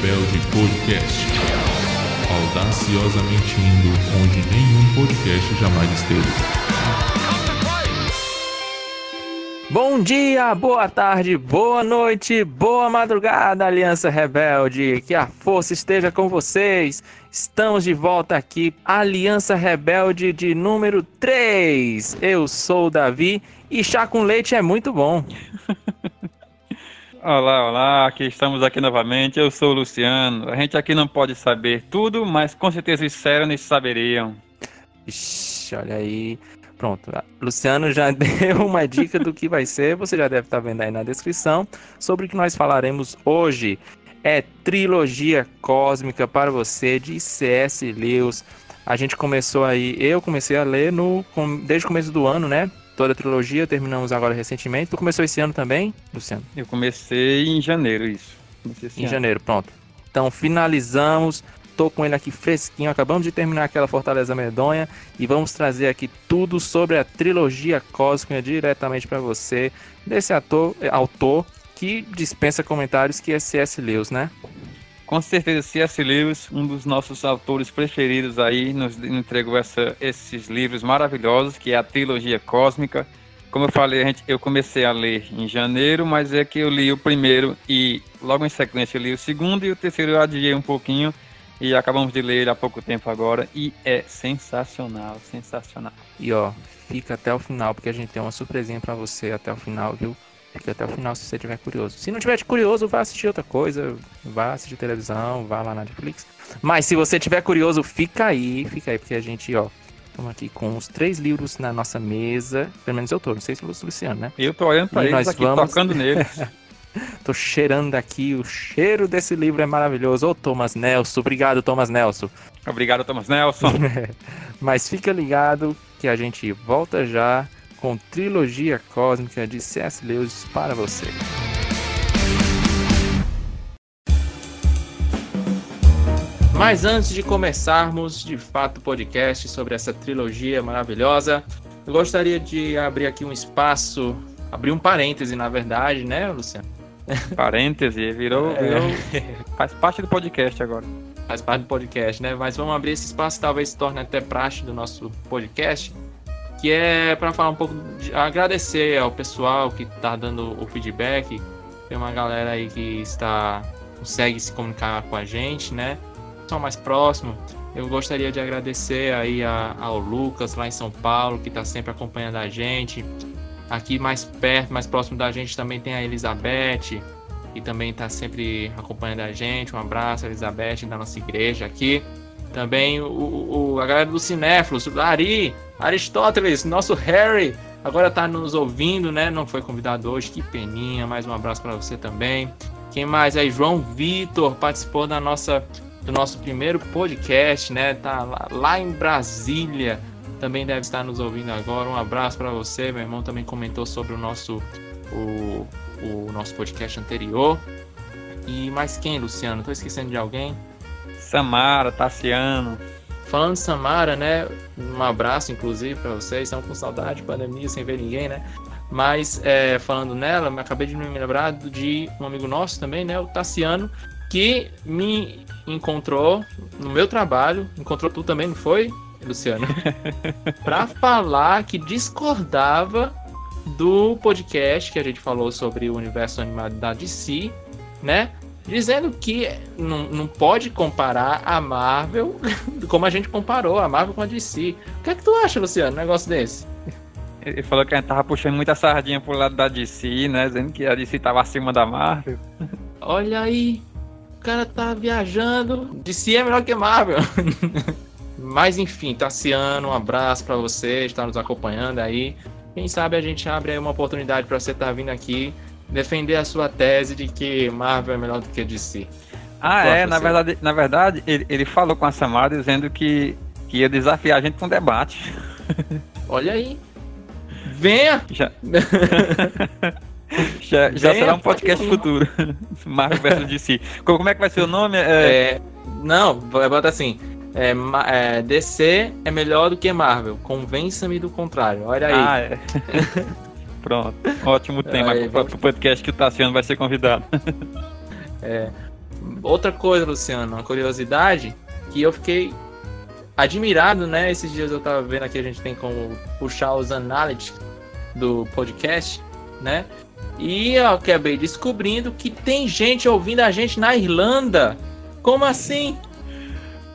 Rebelde Podcast. Audaciosamente indo onde nenhum podcast jamais esteve. Bom dia, boa tarde, boa noite, boa madrugada, Aliança Rebelde. Que a força esteja com vocês. Estamos de volta aqui, Aliança Rebelde de número 3. Eu sou o Davi e chá com leite é muito bom. Olá, olá, aqui estamos aqui novamente. Eu sou o Luciano. A gente aqui não pode saber tudo, mas com certeza os Serenes saberiam. Ixi, olha aí. Pronto, Luciano já deu uma dica do que vai ser, você já deve estar vendo aí na descrição, sobre o que nós falaremos hoje. É trilogia cósmica para você de C.S. Lewis. A gente começou aí, eu comecei a ler no, desde o começo do ano, né? Toda a trilogia, terminamos agora recentemente. Tu começou esse ano também, Luciano? Eu comecei em janeiro, isso. Em ano. janeiro, pronto. Então finalizamos Tô com ele aqui fresquinho. Acabamos de terminar aquela Fortaleza Medonha e vamos trazer aqui tudo sobre a trilogia cósmica diretamente para você desse ator, autor que dispensa comentários que é C.S. Lewis, né? Com certeza, C.S. Lewis, um dos nossos autores preferidos aí, nos entregou essa, esses livros maravilhosos, que é a trilogia cósmica. Como eu falei, gente, eu comecei a ler em janeiro, mas é que eu li o primeiro e logo em sequência eu li o segundo e o terceiro eu adiei um pouquinho e acabamos de ler há pouco tempo agora e é sensacional, sensacional. E ó, fica até o final porque a gente tem uma surpresinha para você até o final, viu? Fica até o final se você tiver curioso. Se não tiver curioso, vá assistir outra coisa, vá assistir televisão, vá lá na Netflix. Mas se você tiver curioso, fica aí, fica aí porque a gente, ó, Estamos aqui com os três livros na nossa mesa. Pelo menos eu tô, não sei se o Luciano, né? Eu tô olhando pra e eles nós aqui, vamos... tocando neles. Tô cheirando aqui, o cheiro desse livro é maravilhoso. Ô, Thomas Nelson, obrigado, Thomas Nelson. Obrigado, Thomas Nelson. Mas fica ligado que a gente volta já com trilogia cósmica de C.S. Lewis para você. Mas antes de começarmos de fato o podcast sobre essa trilogia maravilhosa, eu gostaria de abrir aqui um espaço, abrir um parêntese na verdade, né, Luciano? Parêntese, virou, é. virou. Faz parte do podcast agora. Faz parte do podcast, né? Mas vamos abrir esse espaço, talvez se torne até praxe do nosso podcast, que é para falar um pouco, de, agradecer ao pessoal que está dando o feedback. Tem uma galera aí que está consegue se comunicar com a gente, né? Só mais próximo. Eu gostaria de agradecer aí a, ao Lucas lá em São Paulo, que está sempre acompanhando a gente. Aqui mais perto, mais próximo da gente também tem a Elizabeth, que também está sempre acompanhando a gente. Um abraço, Elizabeth, da nossa igreja aqui. Também o, o a galera do Cinéfilos, Ari, Aristóteles, nosso Harry, agora está nos ouvindo, né? Não foi convidado hoje, que peninha. Mais um abraço para você também. Quem mais aí? João Vitor participou da nossa, do nosso primeiro podcast, né? Tá lá, lá em Brasília também deve estar nos ouvindo agora. Um abraço para você, meu irmão também comentou sobre o nosso o, o nosso podcast anterior. E mais quem, Luciano? Tô esquecendo de alguém? Samara, Tassiano. Falando de Samara, né? Um abraço, inclusive, para vocês. Estão com saudade, pandemia, sem ver ninguém, né? Mas é, falando nela, acabei de me lembrar de um amigo nosso também, né? O Tassiano, que me encontrou no meu trabalho. Encontrou tu também, não foi? Luciano, para falar que discordava do podcast que a gente falou sobre o universo animado da DC, né? Dizendo que não, não pode comparar a Marvel como a gente comparou a Marvel com a DC. O que é que tu acha, Luciano, um negócio desse? Ele falou que a gente tava puxando muita sardinha pro lado da DC, né? Dizendo que a DC tava acima da Marvel. Olha aí, o cara tá viajando. DC é melhor que Marvel. Mas enfim, Tassiano, um abraço para você, está nos acompanhando aí. Quem sabe a gente abre aí uma oportunidade para você estar tá vindo aqui defender a sua tese de que Marvel é melhor do que DC. Ah, é, na verdade, na verdade, ele, ele falou com a Samara dizendo que, que ia desafiar a gente com um debate. Olha aí. Venha! Já, já, já será um podcast futuro. Marvel versus DC. Como é que vai ser o nome? É... É, não, bota assim é, é, DC é melhor do que Marvel. Convença-me do contrário. Olha aí. Ah, é. Pronto. Ótimo tema para o podcast que o Tassiano vai ser convidado. É. outra coisa, Luciano, uma curiosidade que eu fiquei admirado, né? Esses dias eu tava vendo aqui, a gente tem como puxar os analytics do podcast, né? E eu acabei descobrindo que tem gente ouvindo a gente na Irlanda. Como assim?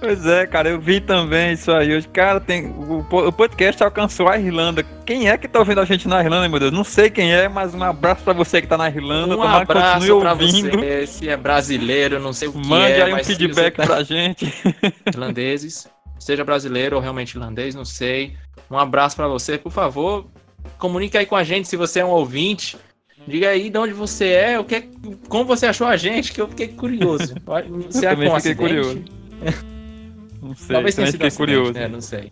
Pois é, cara, eu vi também isso aí. Hoje, cara, tem o, o podcast alcançou a Irlanda. Quem é que tá ouvindo a gente na Irlanda, meu Deus? Não sei quem é, mas um abraço para você que tá na Irlanda. Um abraço para você, se é brasileiro, não sei o que Mande é. aí um feedback tá... pra gente. Irlandeses, seja brasileiro ou realmente irlandês, não sei. Um abraço para você, por favor. Comunique aí com a gente se você é um ouvinte. Diga aí de onde você é, o que, como você achou a gente, que eu fiquei curioso. Você eu também fiquei curioso. Não sei, Talvez tenha sido curioso. Né? Não sei.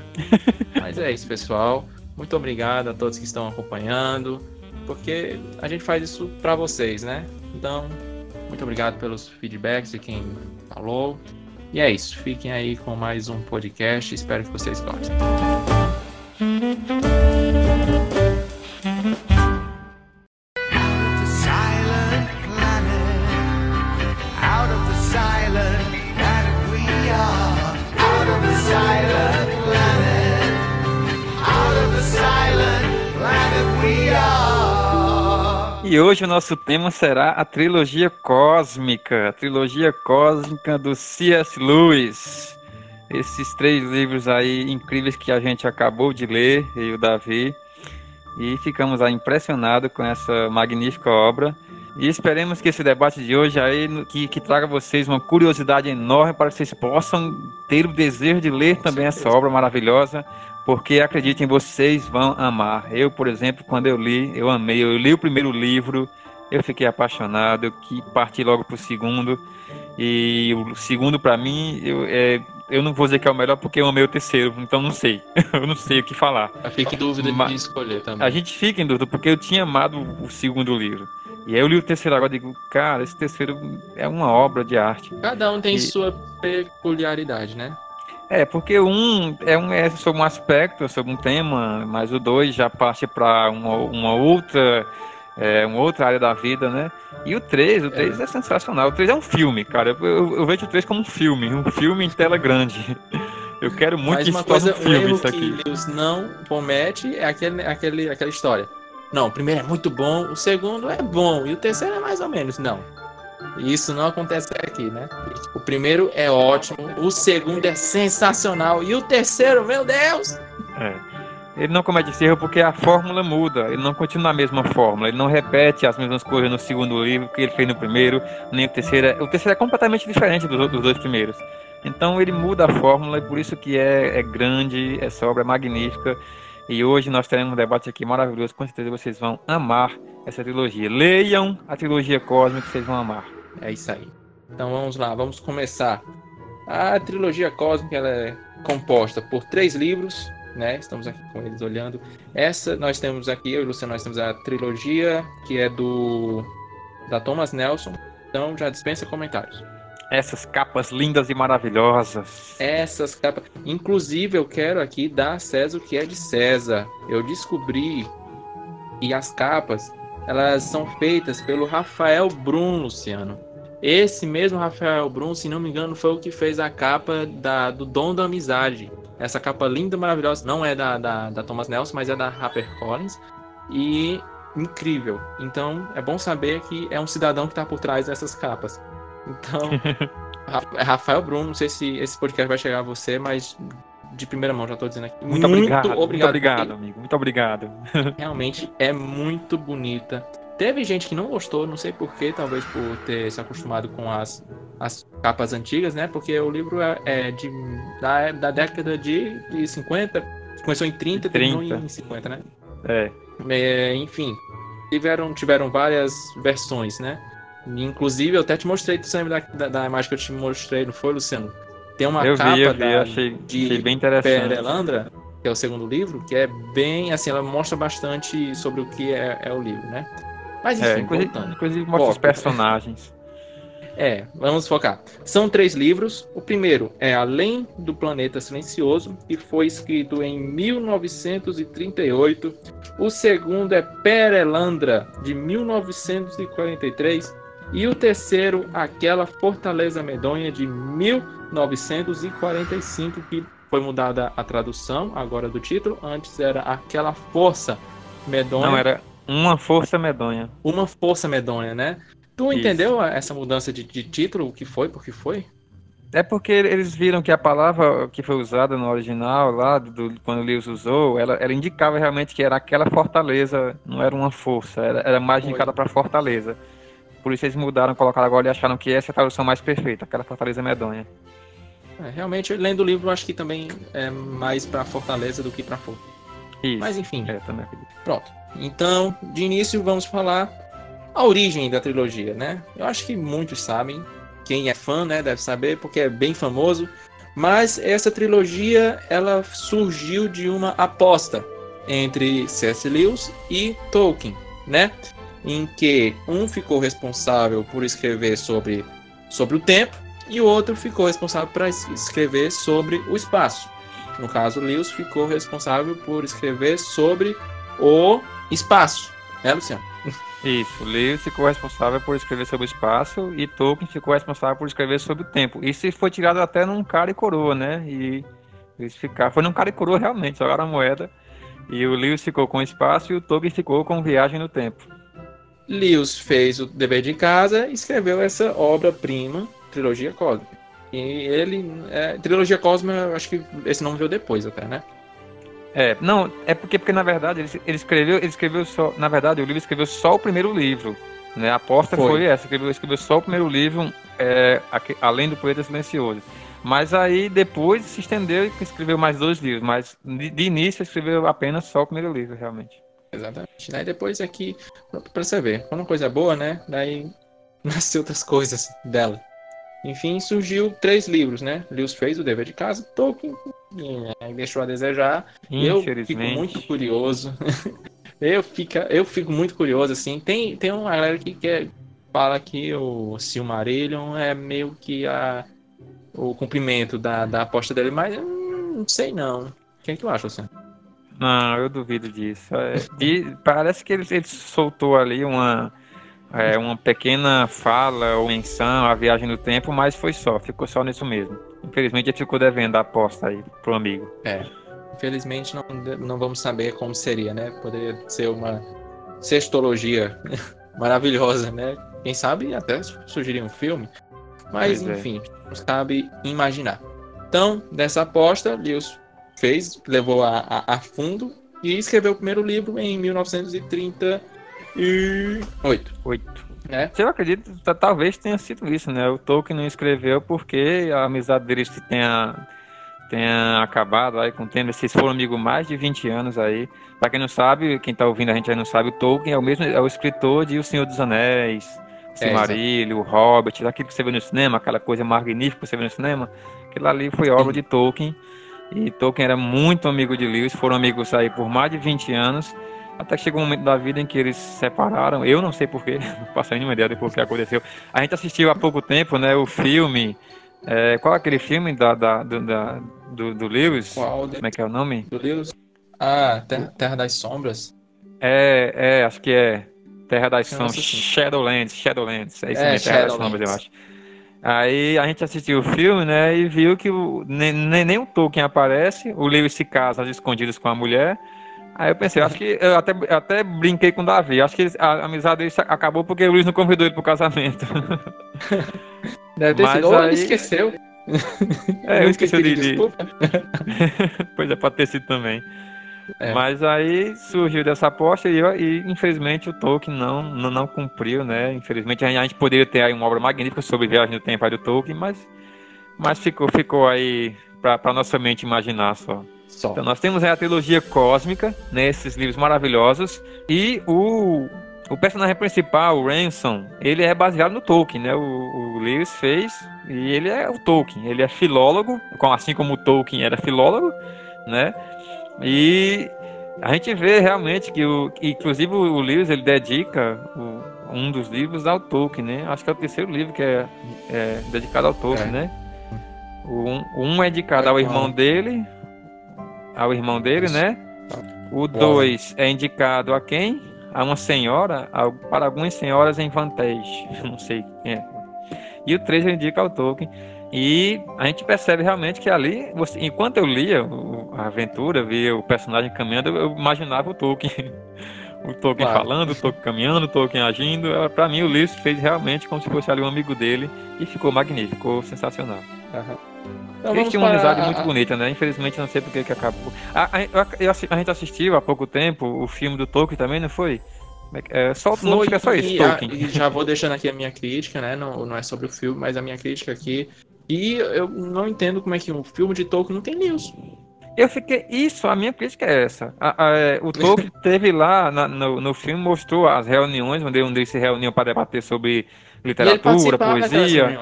Mas é isso, pessoal. Muito obrigado a todos que estão acompanhando, porque a gente faz isso para vocês, né? Então, muito obrigado pelos feedbacks de quem falou. E é isso. Fiquem aí com mais um podcast. Espero que vocês gostem. E hoje o nosso tema será a trilogia cósmica, a trilogia cósmica do C.S. Lewis. Esses três livros aí incríveis que a gente acabou de ler, eu e o Davi, e ficamos aí impressionados com essa magnífica obra. E esperemos que esse debate de hoje aí que, que traga a vocês uma curiosidade enorme para que vocês possam ter o desejo de ler também essa obra maravilhosa, porque acreditem, vocês vão amar. Eu, por exemplo, quando eu li, eu amei. Eu li o primeiro livro, eu fiquei apaixonado, eu que parti logo para o segundo. E o segundo, para mim, eu, é, eu não vou dizer que é o melhor porque eu amei o terceiro, então não sei. eu não sei o que falar. Eu fico em dúvida Mas, de escolher também. A gente fica em dúvida porque eu tinha amado o segundo livro. E aí eu li o terceiro agora e digo, cara, esse terceiro é uma obra de arte. Cada um tem e... sua peculiaridade, né? É, porque um é, um é sobre um aspecto, sobre um tema, mas o dois já parte para uma, uma, outra é, uma outra área da vida, né? E o 3, o 3 é, é sensacional. O 3 é um filme, cara. Eu, eu, vejo o 3 como um filme, um filme em tela grande. Eu quero muito mas que isso coisa, um filme, isso aqui. que Deus não comete é aquele, aquele, aquela história. Não, o primeiro é muito bom, o segundo é bom e o terceiro é mais ou menos. Não. Isso não acontece aqui, né? O primeiro é ótimo, o segundo é sensacional e o terceiro, meu Deus! É. Ele não comete esse erro porque a fórmula muda, ele não continua a mesma fórmula, ele não repete as mesmas coisas no segundo livro que ele fez no primeiro, nem o terceiro. O terceiro é completamente diferente dos, dos dois primeiros. Então ele muda a fórmula e por isso que é, é grande, essa obra é magnífica. E hoje nós teremos um debate aqui maravilhoso, com certeza vocês vão amar essa trilogia. Leiam a trilogia cósmica, vocês vão amar. É isso aí. Então vamos lá, vamos começar. A trilogia cósmica é composta por três livros, né? Estamos aqui com eles olhando. Essa nós temos aqui, eu e o Luciano, nós temos a trilogia que é do da Thomas Nelson. Então já dispensa comentários. Essas capas lindas e maravilhosas. Essas capas. Inclusive, eu quero aqui dar a César o que é de César. Eu descobri e as capas elas são feitas pelo Rafael Brum, Luciano. Esse mesmo Rafael Brum, se não me engano, foi o que fez a capa da, do Dom da Amizade. Essa capa linda, maravilhosa, não é da, da, da Thomas Nelson, mas é da Harper Collins. E incrível. Então é bom saber que é um cidadão que está por trás dessas capas. Então, é Rafael Brum, não sei se esse podcast vai chegar a você, mas de primeira mão, já estou dizendo aqui. Muito, muito obrigado, obrigado, muito obrigado, amigo. Muito obrigado. Realmente é muito bonita. Teve gente que não gostou, não sei porquê, talvez por ter se acostumado com as, as capas antigas, né? Porque o livro é, é de, da, da década de, de 50, começou em 30 e terminou em 50, né? É. é. Enfim, tiveram, tiveram várias versões, né? Inclusive, eu até te mostrei, tu lembra da, da, imagem que eu te mostrei, não foi, Luciano? Tem uma eu capa vi, eu vi, da, achei, de achei bem interessante. Perelandra, que é o segundo livro, que é bem, assim, ela mostra bastante sobre o que é, é o livro, né? Mas enfim, é, inclusive, voltando. Inclusive mostra Foco. os personagens. É, vamos focar. São três livros. O primeiro é Além do Planeta Silencioso, que foi escrito em 1938. O segundo é Perelandra, de 1943. E o terceiro, Aquela Fortaleza Medonha, de 1945, que foi mudada a tradução agora do título. Antes era Aquela Força Medonha. Não, era Uma Força Medonha. Uma Força Medonha, né? Tu Isso. entendeu essa mudança de, de título? O que foi? Por que foi? É porque eles viram que a palavra que foi usada no original, lá, do, quando o Lewis usou, ela, ela, indicava realmente que era aquela fortaleza, não era uma força, era, era mais indicada para fortaleza. Por isso eles mudaram, colocaram agora e acharam que essa é a tradução mais perfeita, aquela fortaleza medonha. É, realmente, lendo o livro, acho que também é mais para fortaleza do que para força. Isso. Mas enfim. É, também acredito. Pronto. Então, de início, vamos falar a origem da trilogia, né? Eu acho que muitos sabem, quem é fã, né, deve saber, porque é bem famoso. Mas essa trilogia, ela surgiu de uma aposta entre C.S. Lewis e Tolkien, né? Em que um ficou responsável por escrever sobre, sobre o tempo e o outro ficou responsável por escrever sobre o espaço. No caso, Lewis ficou responsável por escrever sobre o espaço, né, Luciano? Isso, Lewis ficou responsável por escrever sobre o espaço e Tolkien ficou responsável por escrever sobre o tempo. Isso foi tirado até num cara e coroa, né? E eles ficaram, foi num cara e coroa realmente, jogaram a moeda. E o Lewis ficou com o espaço e o Tolkien ficou com viagem no tempo. Lewis fez o dever de casa e escreveu essa obra-prima, Trilogia Cósmica. E ele, é, Trilogia Cósmica, acho que esse nome veio depois até, né? É, não, é porque, porque na verdade ele, ele, escreveu, ele escreveu só, na verdade o livro escreveu só o primeiro livro, né? A aposta foi, foi essa, escreveu, escreveu só o primeiro livro, é, além do Poeta Silencioso. Mas aí depois se estendeu e escreveu mais dois livros, mas de, de início escreveu apenas só o primeiro livro, realmente. Exatamente. Daí depois aqui, pra você ver, quando uma coisa é boa, né? Daí nasceu outras coisas dela. Enfim, surgiu três livros, né? Lewis fez o dever de casa, Tolkien é, deixou a desejar. Eu fico muito curioso. eu, fico, eu fico muito curioso, assim. Tem, tem uma galera que quer, fala que o Silmarillion é meio que a, o cumprimento da, da aposta dele, mas eu não sei não. O que, é que tu acha, Luciano? Não, eu duvido disso. É, parece que ele, ele soltou ali uma é, uma pequena fala ou menção à viagem no tempo, mas foi só, ficou só nisso mesmo. Infelizmente ele ficou devendo a aposta aí pro amigo. É. Infelizmente não, não vamos saber como seria, né? Poderia ser uma sextologia maravilhosa, né? Quem sabe até sugerir um filme. Mas pois é. enfim, é. não sabe imaginar. Então, dessa aposta, Lewis fez, levou a, a, a fundo e escreveu o primeiro livro em 1930 e oito. Oito. É. Eu acredito, talvez tenha sido isso, né? O Tolkien não escreveu porque a amizade deles tenha, tenha acabado aí com o tempo. Vocês foram amigos mais de 20 anos aí. Pra quem não sabe, quem tá ouvindo a gente aí não sabe, o Tolkien é o mesmo, é o escritor de O Senhor dos Anéis, Silmarillion, é, o Hobbit, aquilo que você vê no cinema, aquela coisa magnífica que você vê no cinema. Aquilo ali foi obra de Tolkien. E Tolkien era muito amigo de Lewis, foram amigos aí por mais de 20 anos. Até que chegou um momento da vida em que eles se separaram. Eu não sei porquê, não faço nenhuma ideia de por que aconteceu. A gente assistiu há pouco tempo, né, o filme. É, qual é aquele filme da, da, do, da, do, do Lewis? Qual? Como é que é o nome? Do Lewis? Ah, Terra, Terra das Sombras. É, é, acho que é. Terra das Sombras. Shadowlands, Shadowlands. É isso é, mesmo, Terra das Sombras, eu acho. Aí a gente assistiu o filme, né, e viu que o, nem, nem o Tolkien aparece, o Lewis se casa às escondidas com a mulher, Aí eu pensei, acho que eu até, até brinquei com o Davi. Acho que a amizade dele acabou porque o Luiz não convidou ele pro casamento. Deve ter Mas sido, aí... ele esqueceu. É, eu esqueci de. Desculpa. pois é, pode ter sido também. É. Mas aí surgiu dessa aposta e, e, infelizmente o Tolkien não, não, não, cumpriu, né? Infelizmente a gente poderia ter aí uma obra magnífica sobre viagem no tempo aí do Tolkien, mas, mas ficou, ficou aí para nossa mente imaginar só. Só. Então nós temos a trilogia cósmica, né, esses livros maravilhosos, e o, o personagem principal, o Ransom, ele é baseado no Tolkien, né? O, o Lewis fez e ele é o Tolkien. Ele é filólogo, assim como o Tolkien era filólogo, né? E a gente vê realmente que, o, inclusive, o Lewis ele dedica o, um dos livros ao Tolkien, né? Acho que é o terceiro livro que é, é dedicado ao Tolkien, é. né? Um, um é dedicado ao irmão dele, ao irmão dele, né? O 2 é indicado a quem? a uma senhora, a, para algumas senhoras em vantagem. Não sei quem é. E o 3 indica ao Tolkien. E a gente percebe realmente que ali, você, enquanto eu lia a aventura, via o personagem caminhando, eu imaginava o Tolkien. o Tolkien claro. falando, o Tolkien caminhando, o Tolkien agindo. Para mim, o Lewis fez realmente como se fosse ali um amigo dele e ficou magnífico, ficou sensacional. Uhum. Então, Eles tinham uma amizade muito bonita, né? Infelizmente, não sei porque que acabou. A, a, a, a, gente assistiu há pouco tempo o filme do Tolkien também, não foi? É, é só, fica só isso, e, Tolkien. e já vou deixando aqui a minha crítica, né? Não, não é sobre o filme, mas a minha crítica aqui. E eu não entendo como é que um filme de Tolkien não tem news. Eu fiquei. Isso, a minha crítica é essa. A, a, é, o Tolkien teve lá na, no, no filme, mostrou as reuniões onde, onde eles se reuniam para debater sobre literatura, poesia.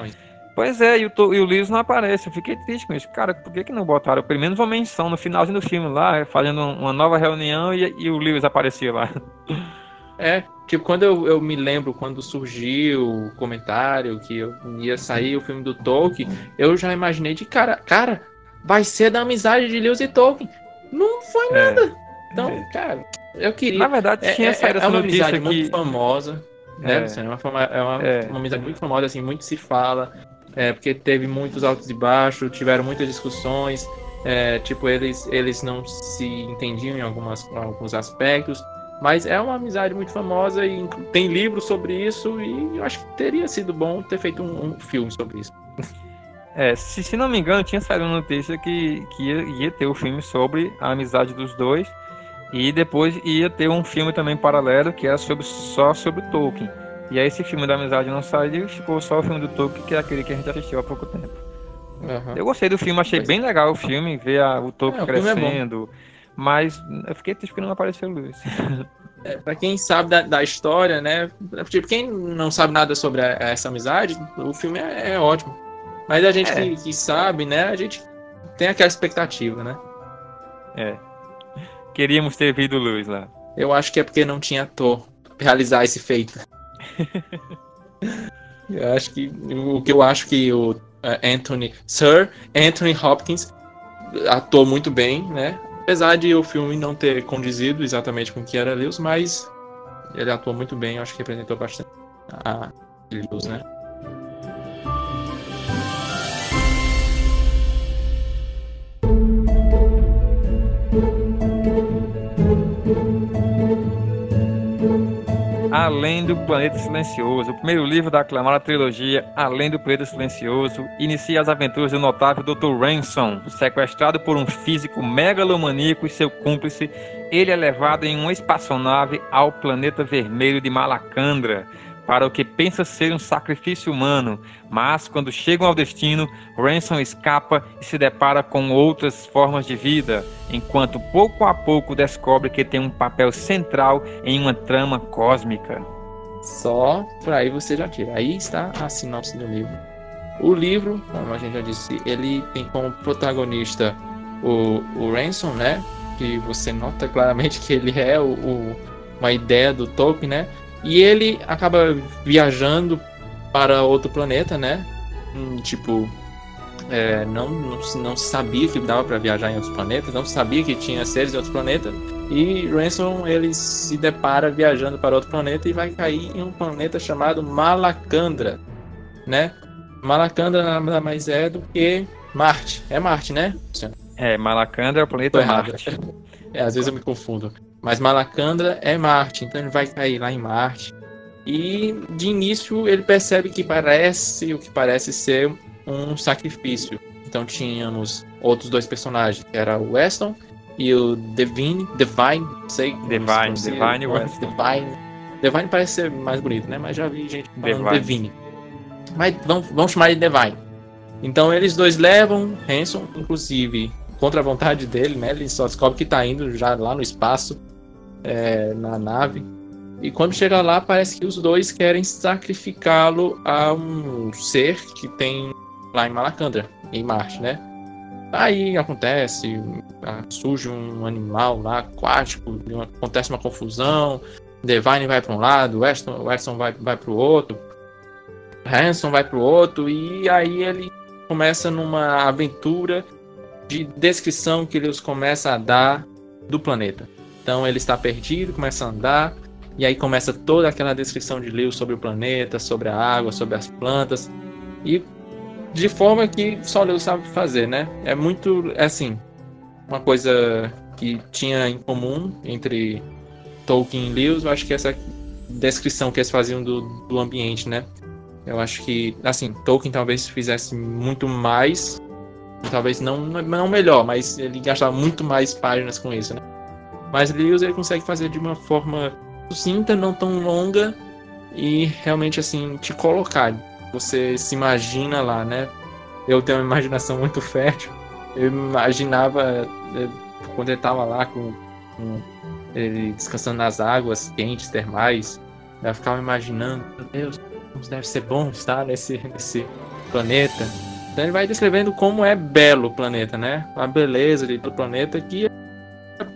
Pois é, e o, e o Lewis não aparece. Eu fiquei triste com isso. Cara, por que, que não botaram pelo menos uma menção no finalzinho do filme lá, fazendo uma nova reunião e, e o Lewis aparecia lá? É, tipo, quando eu, eu me lembro quando surgiu o comentário que eu ia sair o filme do Tolkien, eu já imaginei de cara, cara, vai ser da amizade de Lewis e Tolkien. Não foi é. nada. Então, é. cara, eu queria. Na verdade, tinha é, saído é, essa é uma amizade que... muito famosa. Né? É. Assim, é uma, é uma, é. uma amizade muito famosa, assim, muito se fala. É, porque teve muitos altos e baixos, tiveram muitas discussões. É, tipo, eles, eles não se entendiam em algumas, alguns aspectos. Mas é uma amizade muito famosa e tem livros sobre isso. E eu acho que teria sido bom ter feito um, um filme sobre isso. É, se, se não me engano, tinha saído uma notícia que, que ia, ia, ter o um filme sobre a amizade dos dois. E depois ia ter um filme também paralelo que era sobre, só sobre Tolkien. E aí esse filme da amizade não saiu, ficou só o filme do Tolkien, que é aquele que a gente assistiu há pouco tempo. Uhum. Eu gostei do filme, achei pois bem legal o filme, ver a, o Tolkien é, crescendo. É mas eu fiquei triste que não apareceu o Lewis. É, pra quem sabe da, da, história, né? Tipo, quem não sabe nada sobre a, essa amizade, o filme é, é ótimo. Mas a gente é. que, que, sabe, né? A gente tem aquela expectativa, né? É. Queríamos ter visto o Lewis lá. Eu acho que é porque não tinha ator pra realizar esse feito. eu acho que o que eu acho que o é, Anthony Sir Anthony Hopkins atuou muito bem, né? Apesar de o filme não ter condizido exatamente com o que era Lewis, mas ele atuou muito bem, eu acho que representou bastante a Lewis, né? Além do Planeta Silencioso, o primeiro livro da aclamada trilogia Além do Planeta Silencioso, inicia as aventuras do notável Dr. Ransom, sequestrado por um físico megalomaníaco e seu cúmplice. Ele é levado em uma espaçonave ao planeta vermelho de Malacandra, para o que pensa ser um sacrifício humano, mas quando chegam ao destino, Ransom escapa e se depara com outras formas de vida, enquanto pouco a pouco descobre que tem um papel central em uma trama cósmica. Só por aí você já tira. Aí está a sinopse do livro. O livro, como a gente já disse, ele tem como protagonista o, o Ransom, né? Que você nota claramente que ele é o, o uma ideia do Tolkien, né? E ele acaba viajando para outro planeta, né? Hum, tipo, é, não, não, não sabia que dava para viajar em outros planetas, não sabia que tinha seres em outros planetas. E Ransom ele se depara viajando para outro planeta e vai cair em um planeta chamado Malacandra, né? Malacandra nada mais é do que Marte. É Marte, né? É, Malacandra é o planeta Marte. É, às vezes eu me confundo. Mas Malacandra é Marte, então ele vai cair lá em Marte. E de início ele percebe que parece o que parece ser um sacrifício. Então tínhamos outros dois personagens, que era o Weston e o Devine, Devine, sei. Devine, Devine Weston. Devine. Devine parece ser mais bonito, né? Mas já vi gente falando Devine. Devine. Mas vamos, vamos chamar de Devine. Então eles dois levam Hanson, inclusive contra a vontade dele, né? Ele só descobre que está indo já lá no espaço é, na nave. E quando chega lá, parece que os dois querem sacrificá-lo a um ser que tem lá em Malacandra, em Marte, né? Aí acontece, surge um animal lá aquático, acontece uma confusão. Devine vai para um lado, Weston, Weston vai, vai para o outro, Hanson vai para o outro, e aí ele começa numa aventura de descrição que eles começam a dar do planeta. Então ele está perdido, começa a andar E aí começa toda aquela descrição de Lewis sobre o planeta, sobre a água, sobre as plantas. E de forma que só Lewis sabe fazer, né? É muito, é assim, uma coisa que tinha em comum entre Tolkien e Lewis, eu acho que essa descrição que eles faziam do, do ambiente, né? Eu acho que, assim, Tolkien talvez fizesse muito mais, talvez não, não melhor, mas ele gastava muito mais páginas com isso, né? Mas Lewis ele consegue fazer de uma forma sucinta, não tão longa e realmente assim te colocar. Você se imagina lá, né? Eu tenho uma imaginação muito fértil. Eu imaginava eh, quando ele estava lá com, com, ele descansando nas águas quentes termais. Eu ficava imaginando, meu Deus, como deve ser bom estar nesse, nesse planeta. Então ele vai descrevendo como é belo o planeta, né? A beleza do planeta que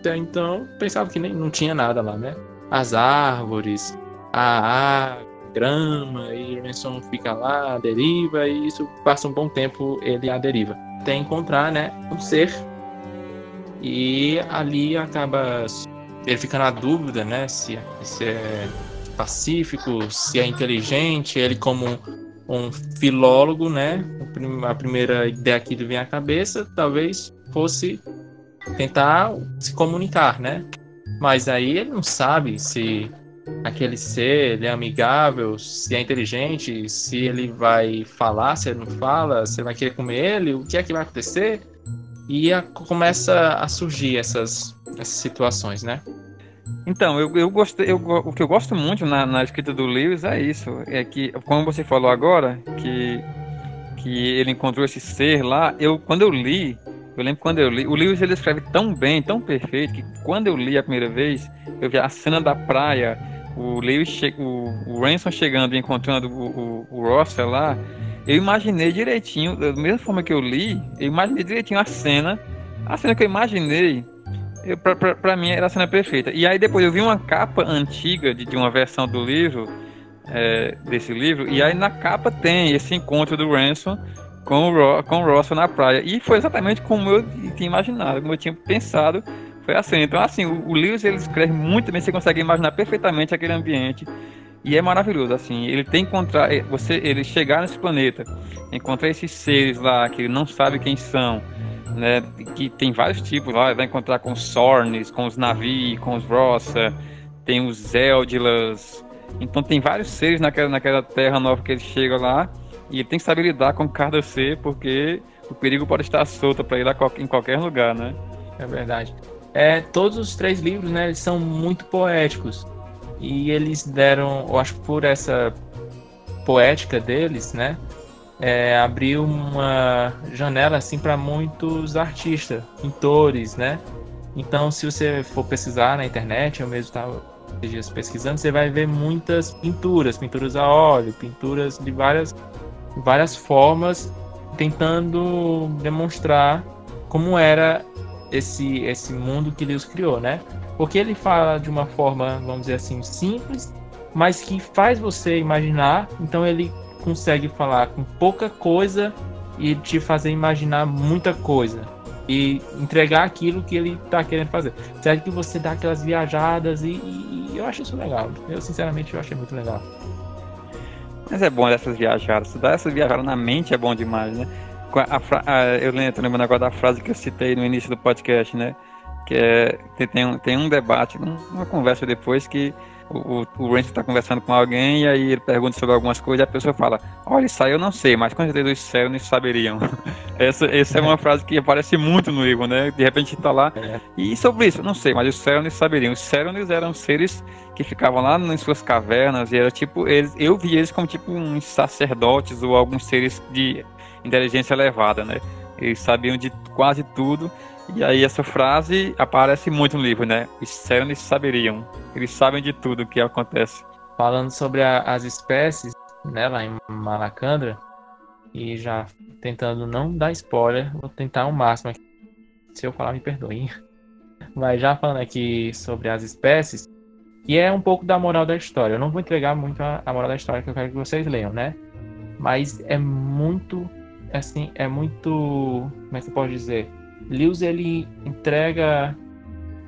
até então pensava que nem não tinha nada lá, né? as árvores, a, a grama, e o Renson fica lá, deriva, e isso passa um bom tempo ele a deriva. Até encontrar, né, um ser. E ali acaba ele fica na dúvida, né, se, se é pacífico, se é inteligente, ele como um filólogo, né, a primeira ideia que lhe vem à cabeça, talvez fosse tentar se comunicar, né? Mas aí ele não sabe se aquele ser ele é amigável, se é inteligente, se ele vai falar, se ele não fala, se ele vai querer comer ele, o que é que vai acontecer? E a, começa a surgir essas, essas situações, né? Então, eu, eu gostei, eu, o que eu gosto muito na, na, escrita do Lewis é isso, é que, como você falou agora, que, que ele encontrou esse ser lá, eu, quando eu li, eu lembro quando eu li, o Lewis ele escreve tão bem, tão perfeito, que quando eu li a primeira vez, eu vi a cena da praia, o Lewis, che o, o Ransom chegando e encontrando o, o, o lá, eu imaginei direitinho, da mesma forma que eu li, eu imaginei direitinho a cena, a cena que eu imaginei, eu, pra, pra, pra mim era a cena perfeita. E aí depois eu vi uma capa antiga de, de uma versão do livro, é, desse livro, e aí na capa tem esse encontro do Ransom com o, Ro com o Russell na praia. E foi exatamente como eu tinha imaginado, como eu tinha pensado. Foi assim. Então, assim, o, o Lewis ele escreve muito bem, você consegue imaginar perfeitamente aquele ambiente. E é maravilhoso, assim. Ele tem encontrar. Eh, você, ele chegar nesse planeta, encontrar esses seres lá que ele não sabe quem são. Né, que tem vários tipos lá, vai encontrar com os Sornes, com os Navi, com os Rossa, tem os Eldilas, então tem vários seres naquela, naquela terra nova que ele chega lá, e ele tem que saber lidar com cada ser, porque o perigo pode estar solto para ir em qualquer lugar, né? É verdade. É, todos os três livros, né, eles são muito poéticos. E eles deram, eu acho que por essa poética deles, né, é, abriu uma janela assim para muitos artistas, pintores, né? Então, se você for pesquisar na internet, eu mesmo estava dias pesquisando, você vai ver muitas pinturas, pinturas a óleo, pinturas de várias várias formas, tentando demonstrar como era esse, esse mundo que Deus criou, né? Porque ele fala de uma forma, vamos dizer assim, simples, mas que faz você imaginar. Então ele consegue falar com pouca coisa e te fazer imaginar muita coisa e entregar aquilo que ele está querendo fazer. Certo que você dá aquelas viajadas e, e, e eu acho isso legal. Eu sinceramente eu achei muito legal. Mas é bom essas viajadas. Dar essas viajadas na mente é bom demais, né? A, a, eu lembro, lembrando agora da frase que eu citei no início do podcast, né? Que é, tem, um, tem um debate, uma conversa depois que o, o está conversando com alguém e aí ele pergunta sobre algumas coisas e a pessoa fala, olha, isso aí eu não sei, mas com certeza os Cérenes saberiam. essa, essa é uma frase que aparece muito no livro, né? De repente está lá. É. E sobre isso, não sei, mas os Cérenes saberiam. Os Cérenes eram seres que ficavam lá nas suas cavernas e era tipo, eles, eu vi eles como tipo uns sacerdotes ou alguns seres de inteligência elevada, né? Eles sabiam de quase tudo e aí essa frase aparece muito no livro, né? Os Cernes saberiam. Eles sabem de tudo o que acontece. Falando sobre a, as espécies, né, lá em Malacandra, e já tentando não dar spoiler, vou tentar o máximo aqui. Se eu falar, me perdoem. Mas já falando aqui sobre as espécies, que é um pouco da moral da história. Eu não vou entregar muito a, a moral da história que eu quero que vocês leiam, né? Mas é muito, assim, é muito, como é que você pode dizer? Lewis ele entrega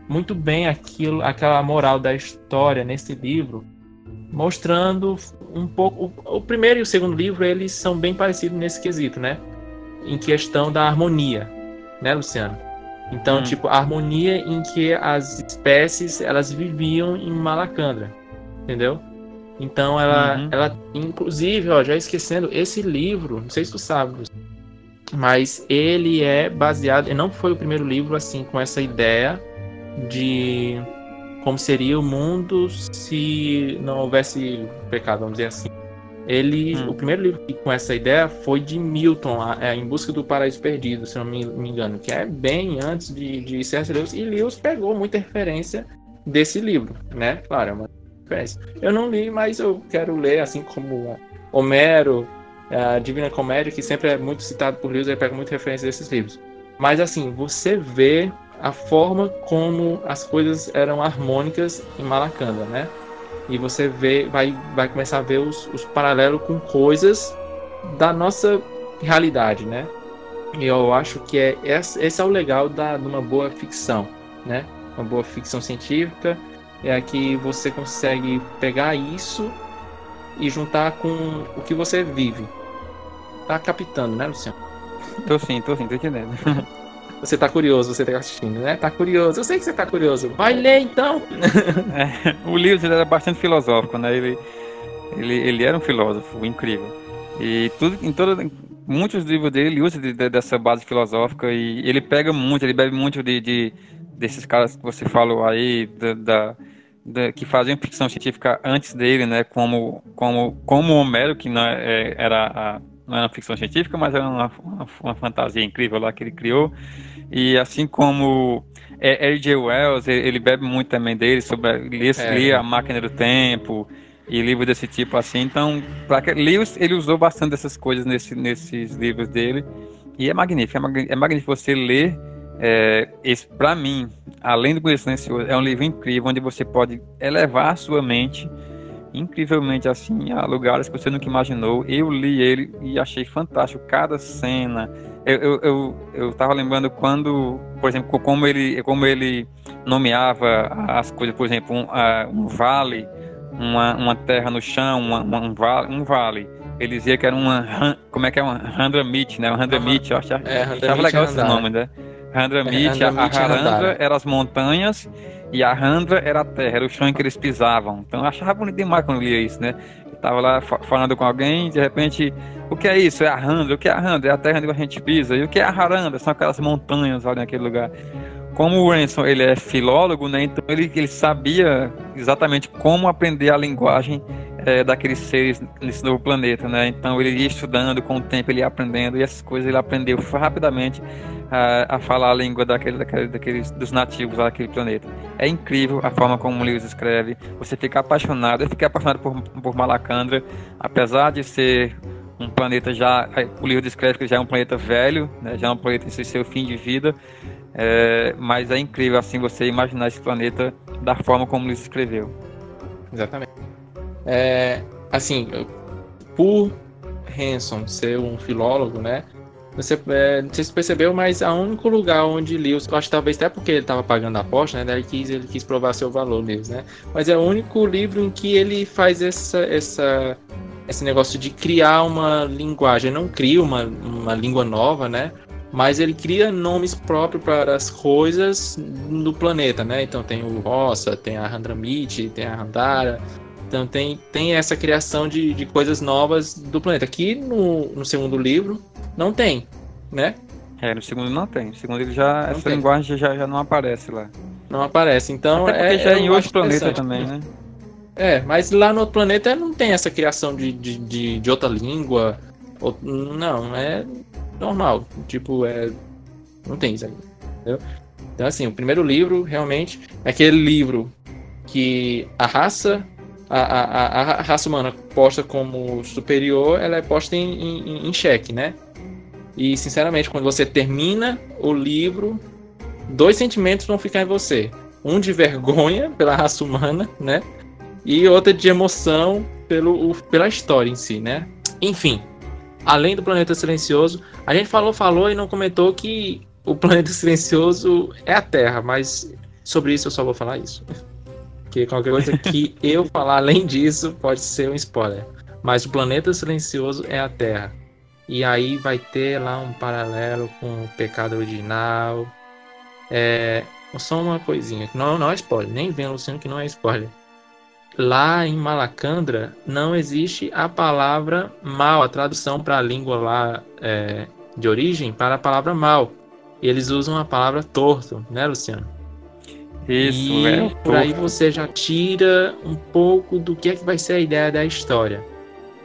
muito bem aquilo, aquela moral da história nesse livro, mostrando um pouco. O, o primeiro e o segundo livro eles são bem parecidos nesse quesito, né? Em questão da harmonia, né, Luciano? Então, hum. tipo, a harmonia em que as espécies elas viviam em Malacandra, entendeu? Então ela, uhum. ela, inclusive, ó, já esquecendo, esse livro, não sei se tu sabe, mas ele é baseado, não foi o primeiro livro assim com essa ideia de como seria o mundo se não houvesse pecado, vamos dizer assim. Ele, hum. o primeiro livro com essa ideia foi de Milton, é, Em Busca do Paraíso Perdido, se não me, me engano, que é bem antes de, de C.S. Lewis, e Lewis pegou muita referência desse livro, né? Claro, é uma referência. Eu não li, mas eu quero ler, assim como Homero, a Divina Comédia, que sempre é muito citado por Lewis, ele pega muita referência desses livros. Mas assim, você vê a forma como as coisas eram harmônicas em Malacanda, né? E você vê, vai, vai começar a ver os, os paralelos com coisas da nossa realidade, né? E eu acho que é esse é o legal da de uma boa ficção, né? Uma boa ficção científica é que você consegue pegar isso e juntar com o que você vive. Tá captando, né, Luciano? Tô sim, tô sim, tô entendendo. Você tá curioso, você tá assistindo, né? Tá curioso. Eu sei que você tá curioso. Vai ler então. É, o Lewis era bastante filosófico, né? Ele, ele, ele era um filósofo incrível. E tudo, em todo, muitos livros dele ele usa de, de, dessa base filosófica e ele pega muito, ele bebe muito de, de desses caras que você falou aí, da, da, da, que faziam ficção científica antes dele, né? Como, como, como Homero, que não é, era a, não era uma ficção científica, mas era uma, uma, uma fantasia incrível lá que ele criou. E assim como R.J. Wells, ele bebe muito também dele, sobre lia, é. lia A Máquina do Tempo e livros desse tipo assim. Então, para Lewis, ele usou bastante dessas coisas nesse, nesses livros dele. E é magnífico, é, magnífico você ler. É, esse, para mim, além do Conhecimento Silencioso, é um livro incrível onde você pode elevar a sua mente incrivelmente assim a lugares que você nunca imaginou. Eu li ele e achei fantástico cada cena, eu, eu, eu, eu tava lembrando quando, por exemplo, como ele, como ele nomeava as coisas, por exemplo, um, uh, um vale, uma, uma terra no chão, uma, uma, um, vale, um vale. Ele dizia que era uma, como é que é, uma Handramit, né? Uma Handramit, eu achava, é, achava legal esse nome, né? Handramit, é, a, Harandra eram as montanhas e a Handra era a terra, era o chão em que eles pisavam. Então eu achava bonito demais quando eu lia isso, né? Eu tava lá falando com alguém, de repente o que é isso? É a Randa. O que é a Randa? É a terra onde a gente pisa. E o que é a Haranda? São aquelas montanhas ali naquele lugar. Como o Ransom ele é filólogo, né? Então ele, ele sabia exatamente como aprender a linguagem é, daqueles seres nesse novo planeta, né? Então ele ia estudando com o tempo, ele ia aprendendo e essas coisas ele aprendeu rapidamente a, a falar a língua daquele, daquele, daqueles dos nativos daquele planeta. É incrível a forma como o Lewis escreve. Você fica apaixonado. Eu fiquei apaixonado por, por Malacandra, apesar de ser um planeta já, o livro descreve que já é um planeta velho, né, já é um planeta em seu fim de vida, é, mas é incrível assim você imaginar esse planeta da forma como ele escreveu. Exatamente. É, assim, por Hanson ser um filólogo, né? Você, é, não sei se percebeu, mas o único lugar onde Lewis, acho que talvez até porque ele estava pagando a aposta, né? Ele quis, ele quis provar seu valor Lewis, né? Mas é o único livro em que ele faz essa, essa esse negócio de criar uma linguagem. Ele não cria uma, uma língua nova, né? Mas ele cria nomes próprios para as coisas do planeta, né? Então tem o Rossa, tem a Handramit, tem a Randara. Então tem, tem essa criação de, de coisas novas do planeta. Aqui no, no segundo livro não tem, né? É, no segundo não tem. No segundo ele já. Não essa tem. linguagem já, já não aparece lá. Não aparece. Então Até é, já é em outro planeta também, né? É, mas lá no outro planeta não tem essa criação de, de, de, de outra língua. Ou, não, é normal. Tipo, é. Não tem isso aí. Entendeu? Então, assim, o primeiro livro realmente é aquele livro que a raça. A, a, a, raça humana posta como superior, ela é posta em, em, em xeque, né? E, sinceramente, quando você termina o livro, dois sentimentos vão ficar em você. Um de vergonha pela raça humana, né? e outra de emoção pelo, pela história em si, né? Enfim, além do Planeta Silencioso, a gente falou, falou e não comentou que o Planeta Silencioso é a Terra, mas sobre isso eu só vou falar isso. Porque qualquer coisa que eu falar além disso pode ser um spoiler. Mas o planeta silencioso é a Terra. E aí vai ter lá um paralelo com o pecado original. É, só uma coisinha, não, não é spoiler, nem vem Luciano que não é spoiler. Lá em Malacandra não existe a palavra mal, a tradução para a língua lá é, de origem para a palavra mal. Eles usam a palavra torto, né, Luciano? Isso, e é. por aí você já tira um pouco do que é que vai ser a ideia da história,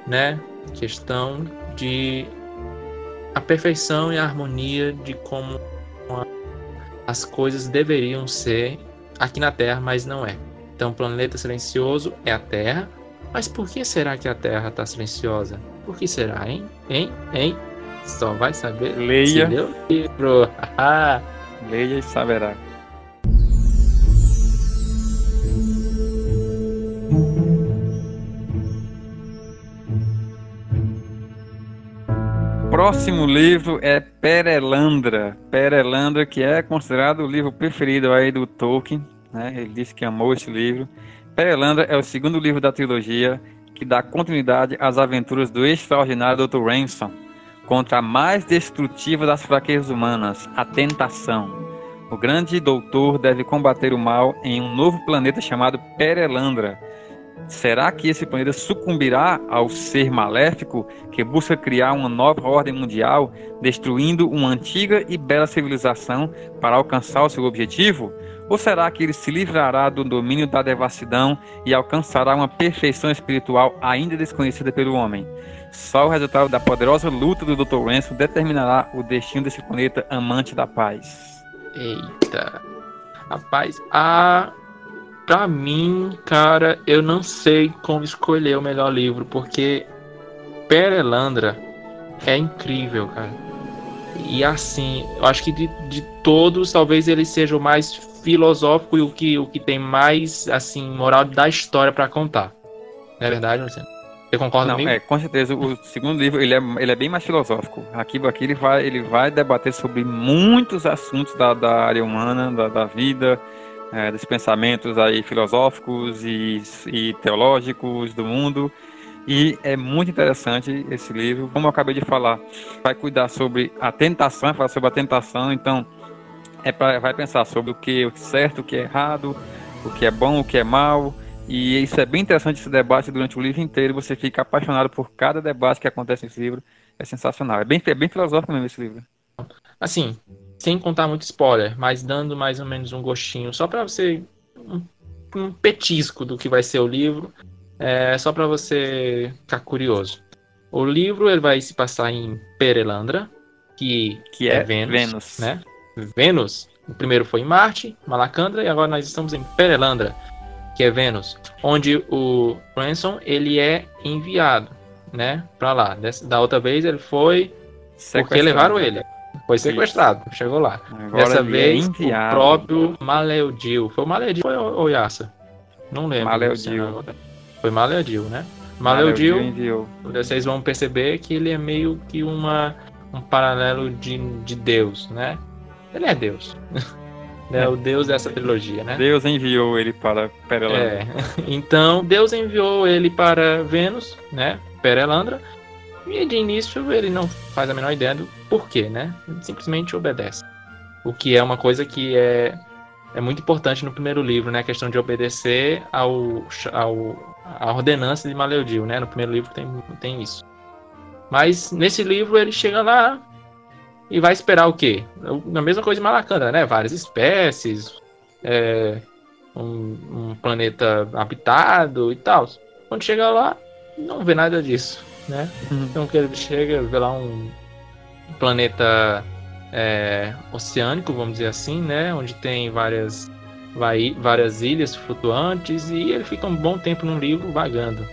né? Questão de a perfeição e a harmonia de como as coisas deveriam ser aqui na Terra, mas não é. Então, o planeta silencioso é a Terra. Mas por que será que a Terra está silenciosa? Por que será, hein? Hein? Hein? Só vai saber Leia. se leu o livro. Leia e saberá. Próximo livro é Perelandra. Perelandra, que é considerado o livro preferido aí do Tolkien. Né? Ele disse que amou esse livro. Perelandra é o segundo livro da trilogia que dá continuidade às aventuras do extraordinário Dr. Ransom contra a mais destrutiva das fraquezas humanas, a tentação. O grande doutor deve combater o mal em um novo planeta chamado Perelandra, Será que esse planeta sucumbirá ao ser maléfico que busca criar uma nova ordem mundial, destruindo uma antiga e bela civilização para alcançar o seu objetivo? Ou será que ele se livrará do domínio da devassidão e alcançará uma perfeição espiritual ainda desconhecida pelo homem? Só o resultado da poderosa luta do Dr. Ransom determinará o destino desse planeta amante da paz. Eita. Rapaz, a Pra mim, cara, eu não sei como escolher o melhor livro, porque Perelandra é incrível, cara. E assim, eu acho que de, de todos, talvez ele seja o mais filosófico e o que, o que tem mais, assim, moral da história para contar. Não é verdade, Luciano? Você concorda Não, comigo? é, com certeza. O segundo livro, ele é, ele é bem mais filosófico. Aqui, aqui ele, vai, ele vai debater sobre muitos assuntos da, da área humana, da, da vida, é, dos pensamentos aí filosóficos e, e teológicos do mundo. E é muito interessante esse livro. Como eu acabei de falar, vai cuidar sobre a tentação, vai falar sobre a tentação. Então, é pra, vai pensar sobre o que é certo, o que é errado, o que é bom, o que é mal. E isso é bem interessante esse debate durante o livro inteiro. Você fica apaixonado por cada debate que acontece nesse livro. É sensacional. É bem, é bem filosófico mesmo esse livro. Assim, sem contar muito spoiler, mas dando mais ou menos um gostinho, só para você um, um, petisco do que vai ser o livro, é, só para você ficar curioso. O livro ele vai se passar em Perelandra, que, que é, é Vênus, Vênus, né? Vênus. O primeiro foi em Marte, Malacandra, e agora nós estamos em Perelandra, que é Vênus, onde o Ransom ele é enviado, né, para lá. da outra vez ele foi porque levaram ele. Foi sequestrado, Isso. chegou lá. Agora Dessa é vez, é o próprio Maleudil. Foi o Maleudil ou o Yassa? Não lembro. Maleudil. Foi Maleudil, né? Maleudil, vocês vão perceber que ele é meio que uma, um paralelo de, de Deus, né? Ele é Deus. É o Deus dessa trilogia, né? Deus enviou ele para Perelandra. É. Então, Deus enviou ele para Vênus, né? Perelandra. E de início ele não faz a menor ideia do porquê, né? Ele simplesmente obedece. O que é uma coisa que é, é muito importante no primeiro livro, né? A questão de obedecer ao, ao a ordenança de Maleudil, né? No primeiro livro tem, tem isso. Mas nesse livro ele chega lá e vai esperar o quê? A mesma coisa de Malacanda, né? Várias espécies, é, um, um planeta habitado e tal. Quando chega lá, não vê nada disso né? Uhum. Então que ele chega, vê lá um planeta é, oceânico, vamos dizer assim, né? Onde tem várias, vai, várias ilhas flutuantes e ele fica um bom tempo no livro vagando.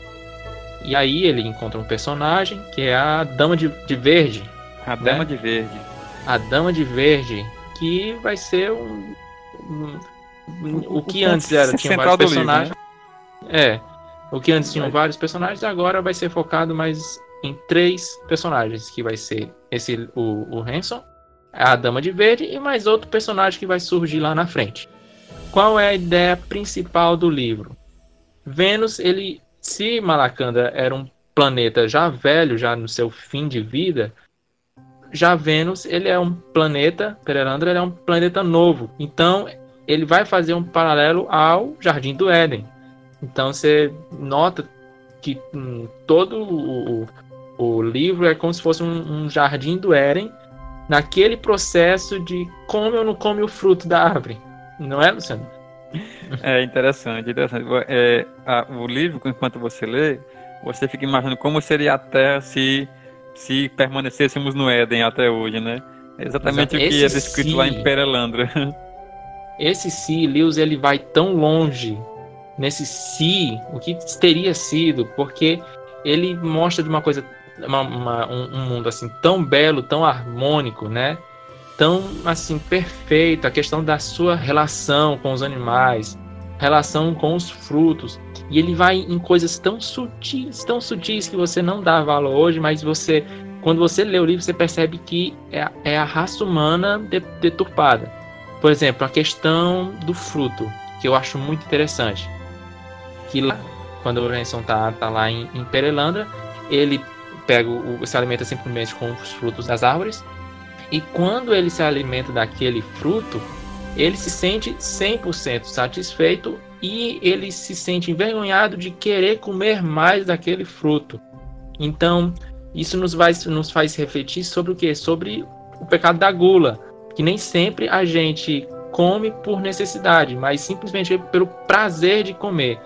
E aí ele encontra um personagem que é a Dama de, de Verde. A né? Dama de Verde. A Dama de Verde, que vai ser um, um, um o que antes era tinha vários personagens. Livro, né? É, o que antes tinham vários personagens, agora vai ser focado mais em três personagens, que vai ser esse o, o Hanson, a Dama de Verde e mais outro personagem que vai surgir lá na frente. qual é a ideia principal do livro? Vênus, ele, se Malacanda era um planeta já velho, já no seu fim de vida, já Vênus, ele é um planeta, Perelandra, ele é um planeta novo. Então, ele vai fazer um paralelo ao Jardim do Éden. Então, você nota que hum, todo o, o, livro é como se fosse um, um jardim do Éden, naquele processo de come ou não come o fruto da árvore. Não é, Luciano? É interessante, interessante. É, a, o livro, enquanto você lê, você fica imaginando como seria a Terra se, se permanecêssemos no Éden até hoje, né? É exatamente Exato. o que Esse é descrito si, lá em Perelandra. Esse si, Lewis, ele vai tão longe nesse si, o que teria sido, porque ele mostra de uma coisa, uma, uma, um, um mundo assim tão belo, tão harmônico, né? tão assim perfeito a questão da sua relação com os animais, relação com os frutos. E ele vai em coisas tão sutis, tão sutis que você não dá valor hoje, mas você, quando você lê o livro, você percebe que é, é a raça humana deturpada. Por exemplo, a questão do fruto, que eu acho muito interessante. Que lá, quando o Renson tá, tá lá em, em ele pega o, se alimenta simplesmente com os frutos das árvores e quando ele se alimenta daquele fruto, ele se sente 100% satisfeito e ele se sente envergonhado de querer comer mais daquele fruto. Então, isso nos, vai, nos faz refletir sobre o que? Sobre o pecado da gula, que nem sempre a gente come por necessidade, mas simplesmente pelo prazer de comer.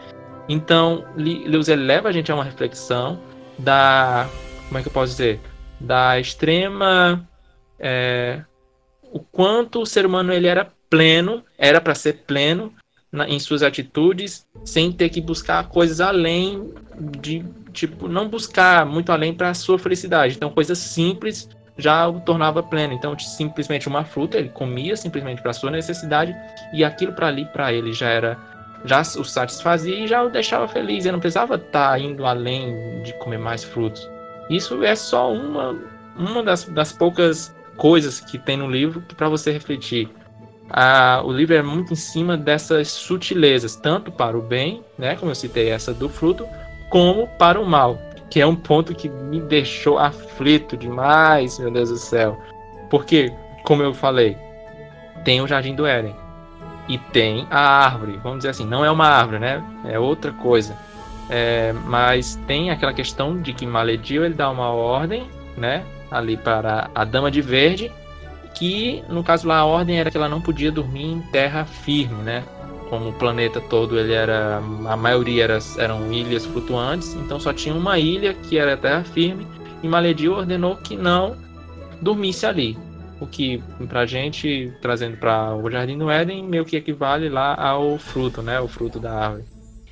Então, Lewis leva a gente a uma reflexão da, como é que eu posso dizer, da extrema é, o quanto o ser humano ele era pleno, era para ser pleno na, em suas atitudes, sem ter que buscar coisas além de, tipo, não buscar muito além para a sua felicidade. Então, coisas simples já o tornava pleno. Então, simplesmente uma fruta, ele comia simplesmente para sua necessidade e aquilo para ali para ele já era já o satisfazia e já o deixava feliz. Ele não precisava estar tá indo além de comer mais frutos. Isso é só uma uma das, das poucas coisas que tem no livro para você refletir. Ah, o livro é muito em cima dessas sutilezas, tanto para o bem, né, como eu citei essa do fruto, como para o mal, que é um ponto que me deixou aflito demais, meu Deus do céu. Porque, como eu falei, tem o Jardim do Éden e tem a árvore, vamos dizer assim, não é uma árvore, né? É outra coisa. É, mas tem aquela questão de que Malediu ele dá uma ordem, né? ali para a Dama de Verde, que no caso lá a ordem era que ela não podia dormir em terra firme, né? Como o planeta todo ele era, a maioria era, eram ilhas flutuantes, então só tinha uma ilha que era terra firme e Maledil ordenou que não dormisse ali. O que pra gente, trazendo para o Jardim do Éden, meio que equivale lá ao fruto, né? O fruto da árvore.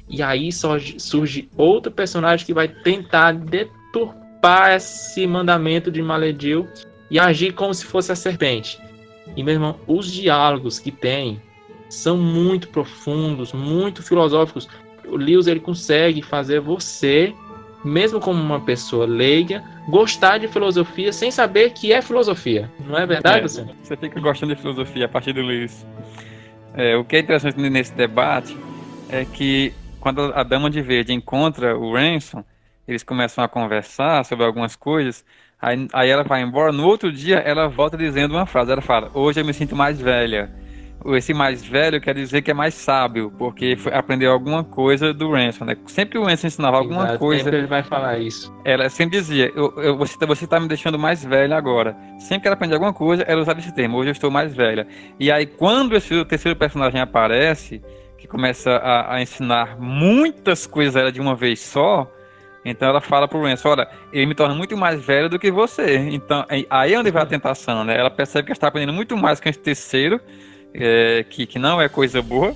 E aí só surge outro personagem que vai tentar deturpar esse mandamento de Maledil e agir como se fosse a serpente. E, meu irmão, os diálogos que tem são muito profundos, muito filosóficos. O Lewis ele consegue fazer você, mesmo como uma pessoa leiga, gostar de filosofia sem saber que é filosofia. Não é verdade, é, você? Você fica gostando de filosofia a partir do Lewis. É, o que é interessante nesse debate é que quando a Dama de Verde encontra o Ransom, eles começam a conversar sobre algumas coisas, aí, aí ela vai embora, no outro dia ela volta dizendo uma frase, ela fala, hoje eu me sinto mais velha. Esse mais velho quer dizer que é mais sábio, porque aprendeu alguma coisa do Ransom, né? Sempre o Ransom ensinava alguma Exato, coisa. Sempre ele vai falar isso. Ela sempre dizia, eu, eu, você, tá, você tá me deixando mais velha agora. Sempre que ela aprendia alguma coisa, ela usava esse termo, hoje eu estou mais velha. E aí, quando esse terceiro personagem aparece, que começa a, a ensinar muitas coisas a ela de uma vez só, então ela fala pro Ransom, olha, ele me torna muito mais velho do que você. Então, aí é onde vai a tentação, né? Ela percebe que está aprendendo muito mais que esse terceiro, é, que, que não é coisa boa.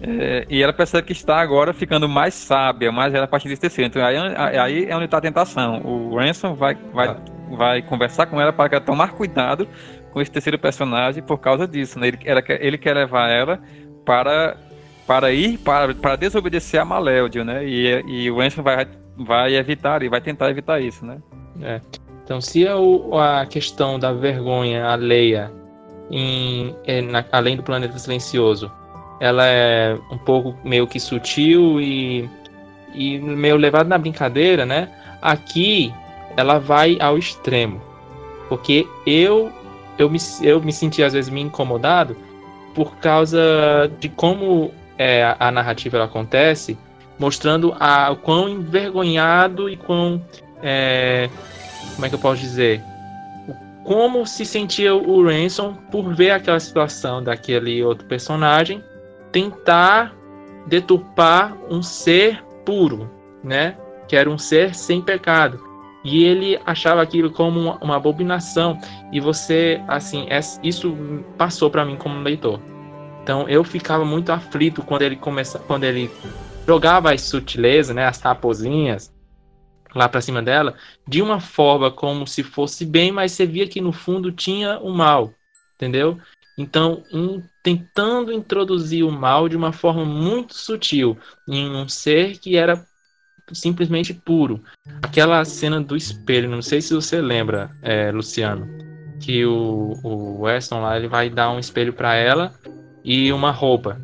É, e ela percebe que está agora ficando mais sábia, mais ela a partir desse terceiro. Então aí, aí é onde está a tentação. O Ransom vai, vai, ah. vai conversar com ela para tomar cuidado com esse terceiro personagem por causa disso. Né? Ele, ela, ele quer levar ela para, para ir, para, para desobedecer a Maléudio, né? E, e o Ransom vai vai evitar e vai tentar evitar isso, né? É. Então, se a, a questão da vergonha alheia, em, é, na, além do planeta silencioso, ela é um pouco meio que sutil e, e meio levada na brincadeira, né? Aqui ela vai ao extremo. Porque eu eu me, eu me senti às vezes me incomodado por causa de como é, a, narrativa acontece, mostrando a, o quão envergonhado e quão. É, como é que eu posso dizer? Como se sentia o Ransom por ver aquela situação daquele outro personagem tentar deturpar um ser puro, né? Que era um ser sem pecado. E ele achava aquilo como uma, abominação. E você, assim, é, isso passou para mim como leitor. Então eu ficava muito aflito quando ele começa, quando ele jogava as sutilezas, né, as raposinhas lá para cima dela, de uma forma como se fosse bem, mas você via que no fundo tinha o mal, entendeu? Então, um, tentando introduzir o mal de uma forma muito sutil em um ser que era simplesmente puro. Aquela cena do espelho, não sei se você lembra, é, Luciano, que o, o Weston lá ele vai dar um espelho para ela e uma roupa.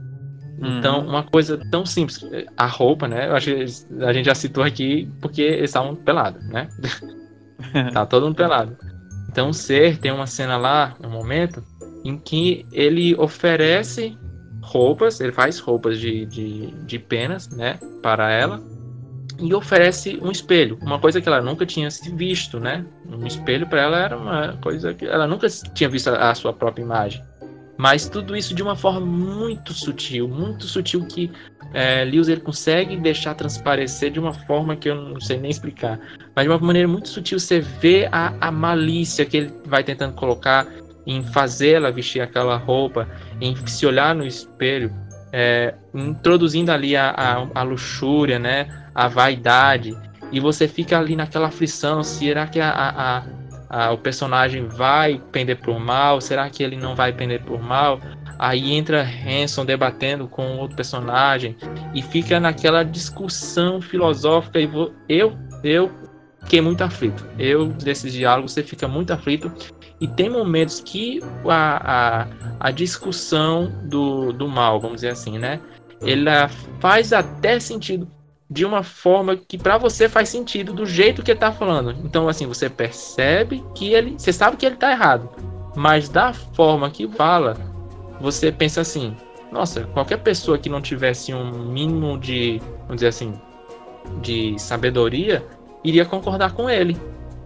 Então, uhum. uma coisa tão simples, a roupa, né? Eu acho que a gente já citou aqui porque eles estavam pelados, né? tá todo mundo pelado. Então, o ser tem uma cena lá, um momento, em que ele oferece roupas, ele faz roupas de, de, de penas, né? Para ela. E oferece um espelho, uma coisa que ela nunca tinha visto, né? Um espelho para ela era uma coisa que ela nunca tinha visto a sua própria imagem. Mas tudo isso de uma forma muito sutil, muito sutil que é, Lewis ele consegue deixar transparecer de uma forma que eu não sei nem explicar. Mas de uma maneira muito sutil você vê a, a malícia que ele vai tentando colocar em fazê-la vestir aquela roupa, em se olhar no espelho, é, introduzindo ali a, a, a, luxúria, né, a vaidade, e você fica ali naquela aflição, será que a, a, ah, o personagem vai pender por mal? Será que ele não vai pender por mal? Aí entra Hanson debatendo com outro personagem e fica naquela discussão filosófica e vou, eu eu fiquei muito aflito. Eu desses diálogos você fica muito aflito e tem momentos que a, a, a discussão do, do mal, vamos dizer assim, né? Ela faz até sentido de uma forma que para você faz sentido do jeito que ele tá falando. Então assim, você percebe que ele, você sabe que ele tá errado, mas da forma que fala, você pensa assim: nossa, qualquer pessoa que não tivesse um mínimo de, vamos dizer assim, de sabedoria, iria concordar com ele.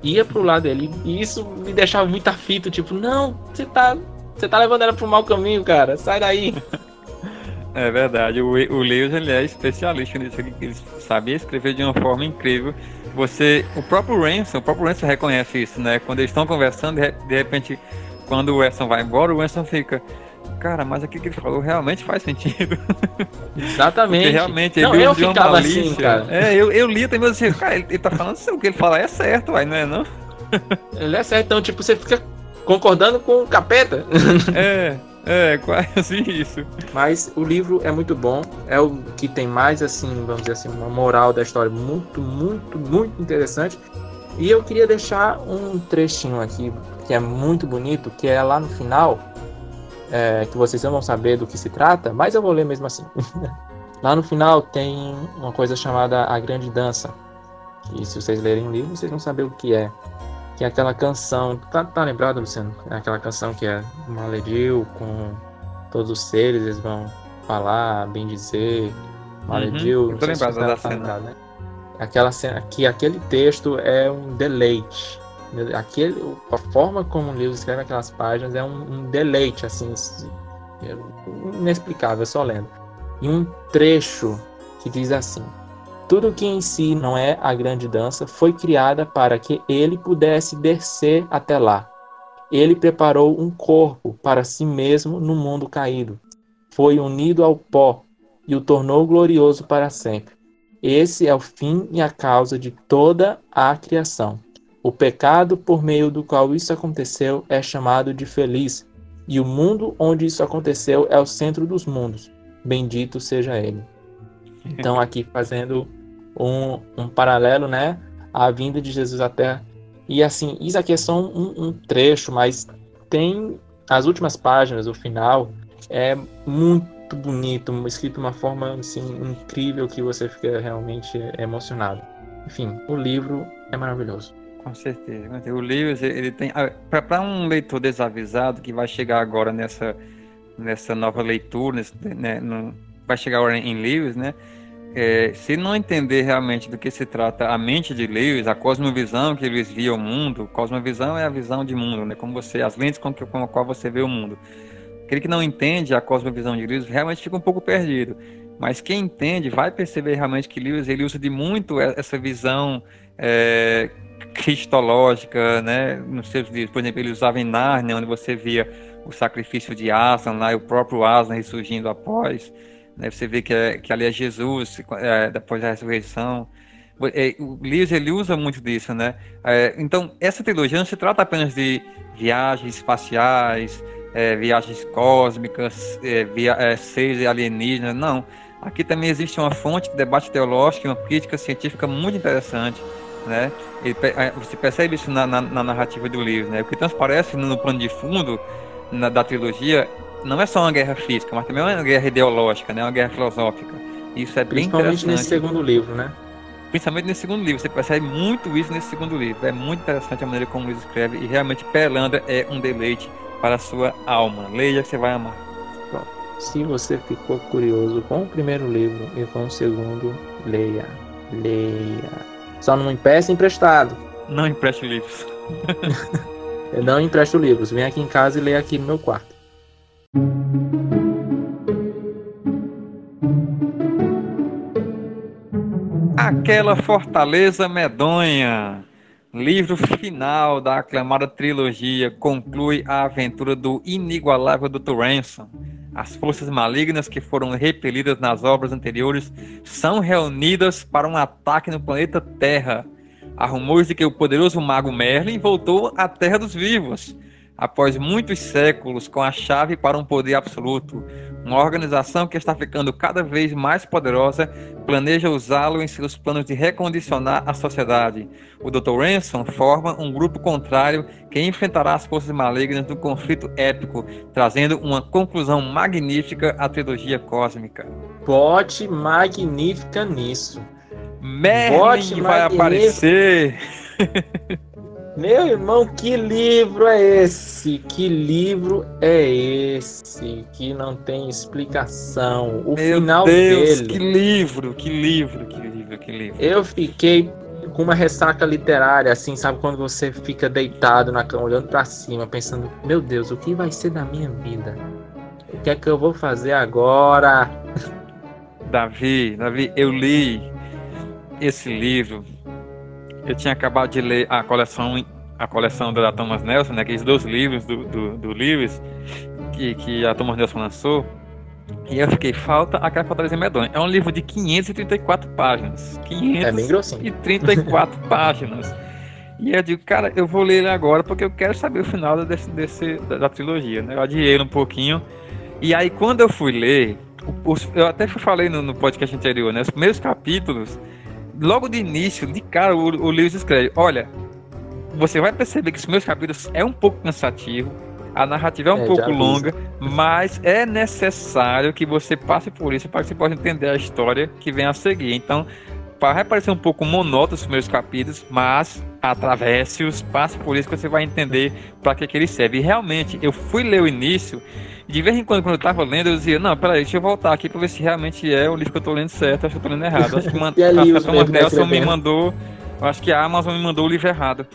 Ia pro lado dele. E isso me deixava muito aflito, tipo, não, você tá, você tá levando ela pro mau caminho, cara. Sai daí. É verdade, o, o Lewis ele é especialista nisso, ele sabia escrever de uma forma incrível. Você, o próprio Ransom, o próprio Ransom reconhece isso, né? Quando eles estão conversando, de repente, quando o Ransom vai embora, o Ransom fica, cara, mas aquilo que ele falou realmente faz sentido. Exatamente. Porque realmente, não, ele eu ficava assim, cara. É, eu, eu li também assim, cara, ele, ele tá falando assim, o que ele fala é certo, vai, não é não? Ele é certo, então, tipo, você fica concordando com o capeta. É. É, quase isso. Mas o livro é muito bom. É o que tem mais, assim, vamos dizer assim, uma moral da história muito, muito, muito interessante. E eu queria deixar um trechinho aqui que é muito bonito, que é lá no final, é, que vocês não vão saber do que se trata, mas eu vou ler mesmo assim. lá no final tem uma coisa chamada A Grande Dança. E se vocês lerem o livro, vocês vão saber o que é que é aquela canção, tá, tá lembrado, Luciano? É aquela canção que é Malediu, com todos os seres, eles vão falar, bem dizer, Malediu. Uhum, tô lembrado da tá cena. Né? Aquela cena, que aquele texto é um deleite. Aquele, a forma como o livro escreve aquelas páginas é um, um deleite, assim, inexplicável, só lendo. E um trecho que diz assim: tudo que em si não é a grande dança foi criada para que ele pudesse descer até lá. Ele preparou um corpo para si mesmo no mundo caído. Foi unido ao pó e o tornou glorioso para sempre. Esse é o fim e a causa de toda a criação. O pecado por meio do qual isso aconteceu é chamado de feliz, e o mundo onde isso aconteceu é o centro dos mundos. Bendito seja ele. Então, aqui fazendo um, um paralelo, né, à vinda de Jesus à Terra. E assim, isso aqui é só um, um trecho, mas tem as últimas páginas, o final, é muito, bonito, escrito de uma forma assim, incrível que você fica realmente emocionado. Enfim, o livro é maravilhoso. Com certeza. O Lewis, ele tem. Ah, Para um leitor desavisado que vai chegar agora nessa, nessa nova leitura, nesse, né, no, vai chegar agora em Lewis, né? É, se não entender realmente do que se trata a mente de Lewis, a cosmovisão que Lewis via o mundo, cosmovisão é a visão de mundo, né? Como você, as lentes com, que, com a qual você vê o mundo. Aquele que não entende a cosmovisão de Lewis realmente fica um pouco perdido. Mas quem entende vai perceber realmente que Lewis ele usa de muito essa visão é, cristológica, né? Nos seus livros, por exemplo, ele usava em Nárnia, onde você via o sacrifício de Aslan lá, e o próprio Aslan ressurgindo após. Né? Você vê que, é, que ali é Jesus é, depois da ressurreição. É, o Lewis ele usa muito disso, né? É, então essa trilogia não se trata apenas de viagens espaciais, é, viagens cósmicas, é, via, é, seres alienígenas, não. Aqui também existe uma fonte de debate teológico e uma crítica científica muito interessante, né? É, você percebe isso na, na, na, narrativa do livro, né? O que transparece no plano de fundo na, da trilogia não é só uma guerra física, mas também é uma guerra ideológica, né? Uma guerra filosófica. Isso é bem interessante. Principalmente nesse segundo livro, né? Principalmente nesse segundo livro, você percebe muito isso nesse segundo livro. É muito interessante a maneira como ele escreve e realmente Pelandra é um deleite para a sua alma. Leia que você vai amar. Se você ficou curioso com o primeiro livro e com o segundo, leia. Leia. Só não empreste emprestado. Não empreste livros. Eu não empresto livros. Vem aqui em casa e leia aqui no meu quarto. Aquela fortaleza medonha. Livro final da aclamada trilogia conclui a aventura do inigualável Dr. Ransom. As forças malignas que foram repelidas nas obras anteriores são reunidas para um ataque no planeta Terra. Há rumores de que o poderoso mago Merlin voltou à Terra dos Vivos após muitos séculos com a chave para um poder absoluto. Uma organização que está ficando cada vez mais poderosa planeja usá-lo em seus planos de recondicionar a sociedade. O Dr. Ransom forma um grupo contrário que enfrentará as forças malignas no conflito épico, trazendo uma conclusão magnífica à trilogia cósmica. Bote magnífica nisso. Merlin Bote vai aparecer. Meu irmão, que livro é esse? Que livro é esse? Que não tem explicação. O Meu final Deus, dele. Que livro, que livro, que livro, que livro. Eu fiquei com uma ressaca literária, assim, sabe? Quando você fica deitado na cama, olhando para cima, pensando: Meu Deus, o que vai ser da minha vida? O que é que eu vou fazer agora? Davi, Davi, eu li esse livro eu tinha acabado de ler a coleção a coleção da Thomas Nelson, né, aqueles dois livros do, do, do Lewis que, que a Thomas Nelson lançou. E eu fiquei, falta aquela Fortaleza Medonha. É um livro de 534 páginas. 534 é páginas. E eu digo, cara, eu vou ler ele agora porque eu quero saber o final desse, desse, da, da trilogia, né? Eu adiei ele um pouquinho. E aí, quando eu fui ler, os, eu até falei no, no podcast anterior, né? Os primeiros capítulos logo de início, de cara, o, o Lewis escreve: Olha, você vai perceber que os meus capítulos é um pouco cansativo, a narrativa é um é, pouco longa, mas é necessário que você passe por isso para que você possa entender a história que vem a seguir. Então, vai parecer um pouco monótono os primeiros capítulos, mas atravesse-os, passe por isso que você vai entender para que, que ele serve. E realmente, eu fui ler o início de vez em quando, quando eu tava lendo, eu dizia, não, peraí, deixa eu voltar aqui pra ver se realmente é o livro que eu tô lendo certo, acho que eu tô lendo errado. Acho que man... a Thomas Nelson me mandou. Eu acho que a Amazon me mandou o livro errado.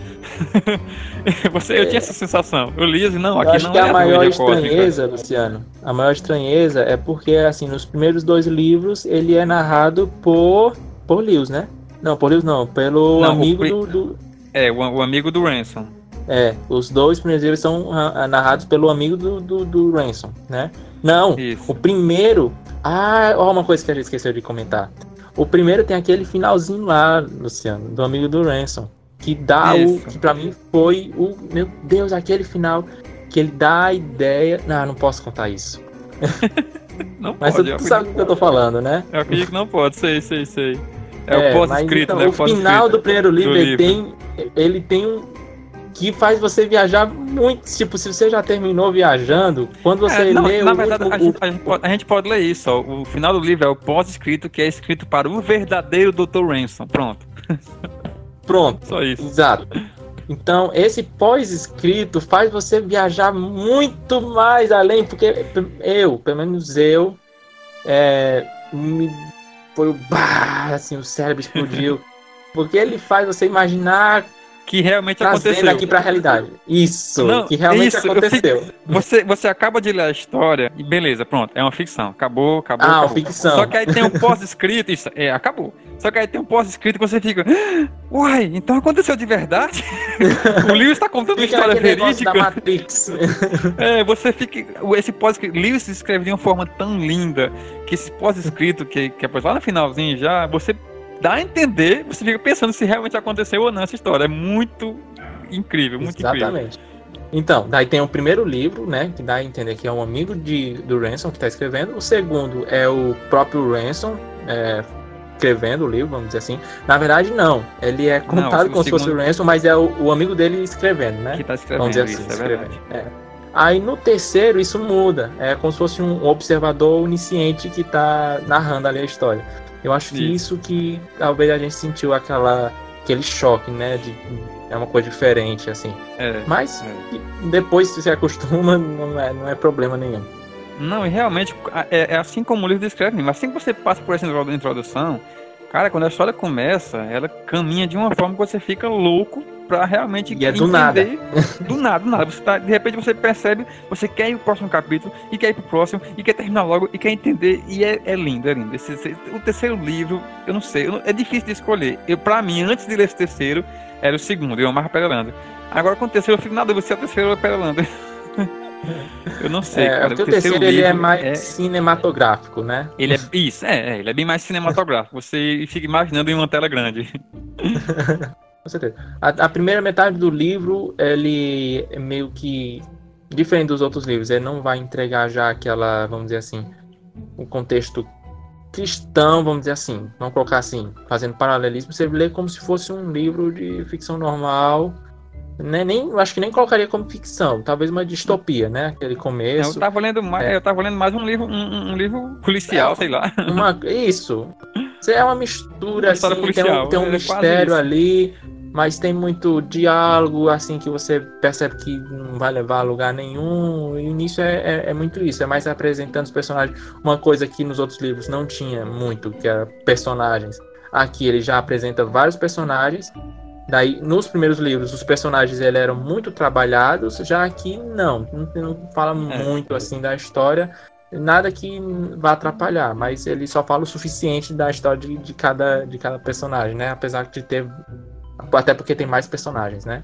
Você, é. Eu tinha essa sensação. Eu li e não, eu aqui acho não que é a maior estranheza, cósmica. Luciano. A maior estranheza é porque, assim, nos primeiros dois livros ele é narrado por, por Lewis, né? Não, por Lewis não, pelo não, amigo do, do, É, o, o amigo do Ransom. É, os dois primeiros livros são uh, narrados pelo amigo do, do, do Ransom, né? Não, Isso. o primeiro. Ah, ó, uma coisa que a gente esqueceu de comentar. O primeiro tem aquele finalzinho lá, Luciano, do amigo do Ransom. Que dá Isso. o. Que pra mim foi o. Meu Deus, aquele final. Que ele dá a ideia. Não, não posso contar isso. não Mas pode, tu sabe o que eu tô falando, né? Eu acredito que não pode, sei, sei, sei. É, é o pós-escrito, então, né? O final do primeiro livro, do ele, livro. Tem, ele tem um que faz você viajar muito. Tipo, se você já terminou viajando, quando você É, não, lê na o verdade, último- a, gente, a gente pode, a gente pode ler isso. Ó. O final do livro é o pós-escrito, que é escrito para o verdadeiro Dr. Ransom. Pronto, Pronto, só isso. exato. Então, esse pós-escrito faz você viajar muito mais além, porque eu, pelo menos eu, é, me, foi o bah, assim, o cérebro explodiu. Porque ele faz você imaginar Que realmente trazendo aconteceu. aqui pra realidade. Isso, Não, que realmente isso, eu aconteceu. Você, você acaba de ler a história e beleza, pronto, é uma ficção. Acabou, acabou. Ah, acabou. ficção. Só que aí tem um pós-escrito, isso, é, acabou. Só que aí tem um pós-escrito que você fica. "Ah, Uai, então aconteceu de verdade? o Lewis está contando uma história da verídica. Matrix. É, você fica. Esse pós-escrito. Lewis escreve de uma forma tão linda que esse pós-escrito, que, que é lá no finalzinho já, você dá a entender, você fica pensando se realmente aconteceu ou não essa história. É muito incrível, muito incrível. Exatamente. Então, daí tem o primeiro livro, né? Que dá a entender que é um amigo de, do Ransom que está escrevendo. O segundo é o próprio Ransom é, escrevendo o livro, vamos dizer assim. Na verdade, não. Ele é contado como se fosse o Ransom, mas é o, o amigo dele escrevendo, né? Que tá escrevendo Vamos dizer isso, assim, é escrevendo. verdade. É. Aí no terceiro isso muda. É como se fosse um observador onisciente que tá narrando ali a história. Eu acho que isso que talvez a gente sentiu aquela, aquele choque, né? De, é uma coisa diferente, assim. É. Mas É. depois se você acostuma, não é, não é problema nenhum. Não, e realmente, é, é assim como o livro descreve. Assim que você passa por essa introdu- introdução, cara, quando a história começa, ela caminha de uma forma que você fica louco pra realmente E é do nada. do nada, do nada. Você tá, de repente você percebe, você quer ir pro próximo capítulo, e quer ir pro próximo, e quer terminar logo, e quer entender, e é, é lindo, é lindo. Esse- esse- o terceiro livro, eu não sei, eu é difícil de escolher. Eu, pra mim, antes de ler esse terceiro, era o segundo, eu amarro Perelando. Agora com o terceiro, eu fico na dúvida se é o terceiro ou é Perelando. eu não sei, É, cara. porque o terceiro ele é mais é- cinematográfico, né? ele é isso, é, é, ele é bem mais cinematográfico. Você fica imaginando em uma tela grande. Com certeza. A, a primeira metade do livro, ele é meio que diferente dos outros livros. Ele não vai entregar já aquela, vamos dizer assim, um contexto cristão, vamos dizer assim. Vamos colocar assim, fazendo paralelismo. Você lê como se fosse um livro de ficção normal. Né? Nem, eu acho que nem colocaria como ficção, talvez uma distopia, né? Aquele Eu começo. tava lendo mais, É. eu tava lendo mais um livro, um, um livro policial, É, sei lá. Uma, isso. É uma mistura, Uma assim, tem um, policial, tem um é mistério ali, mas tem muito diálogo, assim, que você percebe que não vai levar a lugar nenhum. E o início é, é, é muito isso, é mais apresentando os personagens. Uma coisa que nos outros livros não tinha muito, que era personagens. Aqui ele já apresenta vários personagens. Daí, nos primeiros livros, os personagens ele, eram muito trabalhados, já aqui não, não, não fala É. muito assim da história, nada que vá atrapalhar, mas ele só fala o suficiente da história de, de, cada, de cada personagem, né? Apesar de ter. Até porque tem mais personagens, né?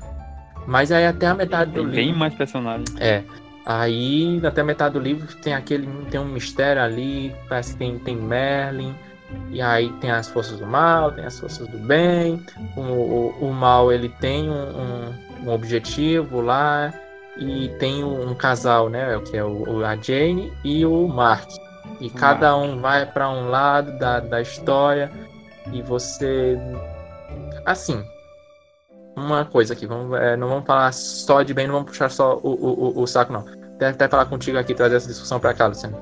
Mas aí até a metade do Tem bem livro. mais personagens. É. Aí até a metade do livro tem aquele. tem um mistério ali, parece que tem, tem Merlin. E aí tem as forças do mal, tem as forças do bem. O, o, o mal ele tem um, um, um objetivo lá. E tem um, casal, né? Que é o, a Jane e o Mark. E cada um vai para um lado da, da história. E você. Assim. Uma coisa aqui, vamos, é, não vamos falar só de bem, não vamos puxar só o, o, o, saco, não. Até, até falar contigo aqui, trazer essa discussão para cá, Luciano.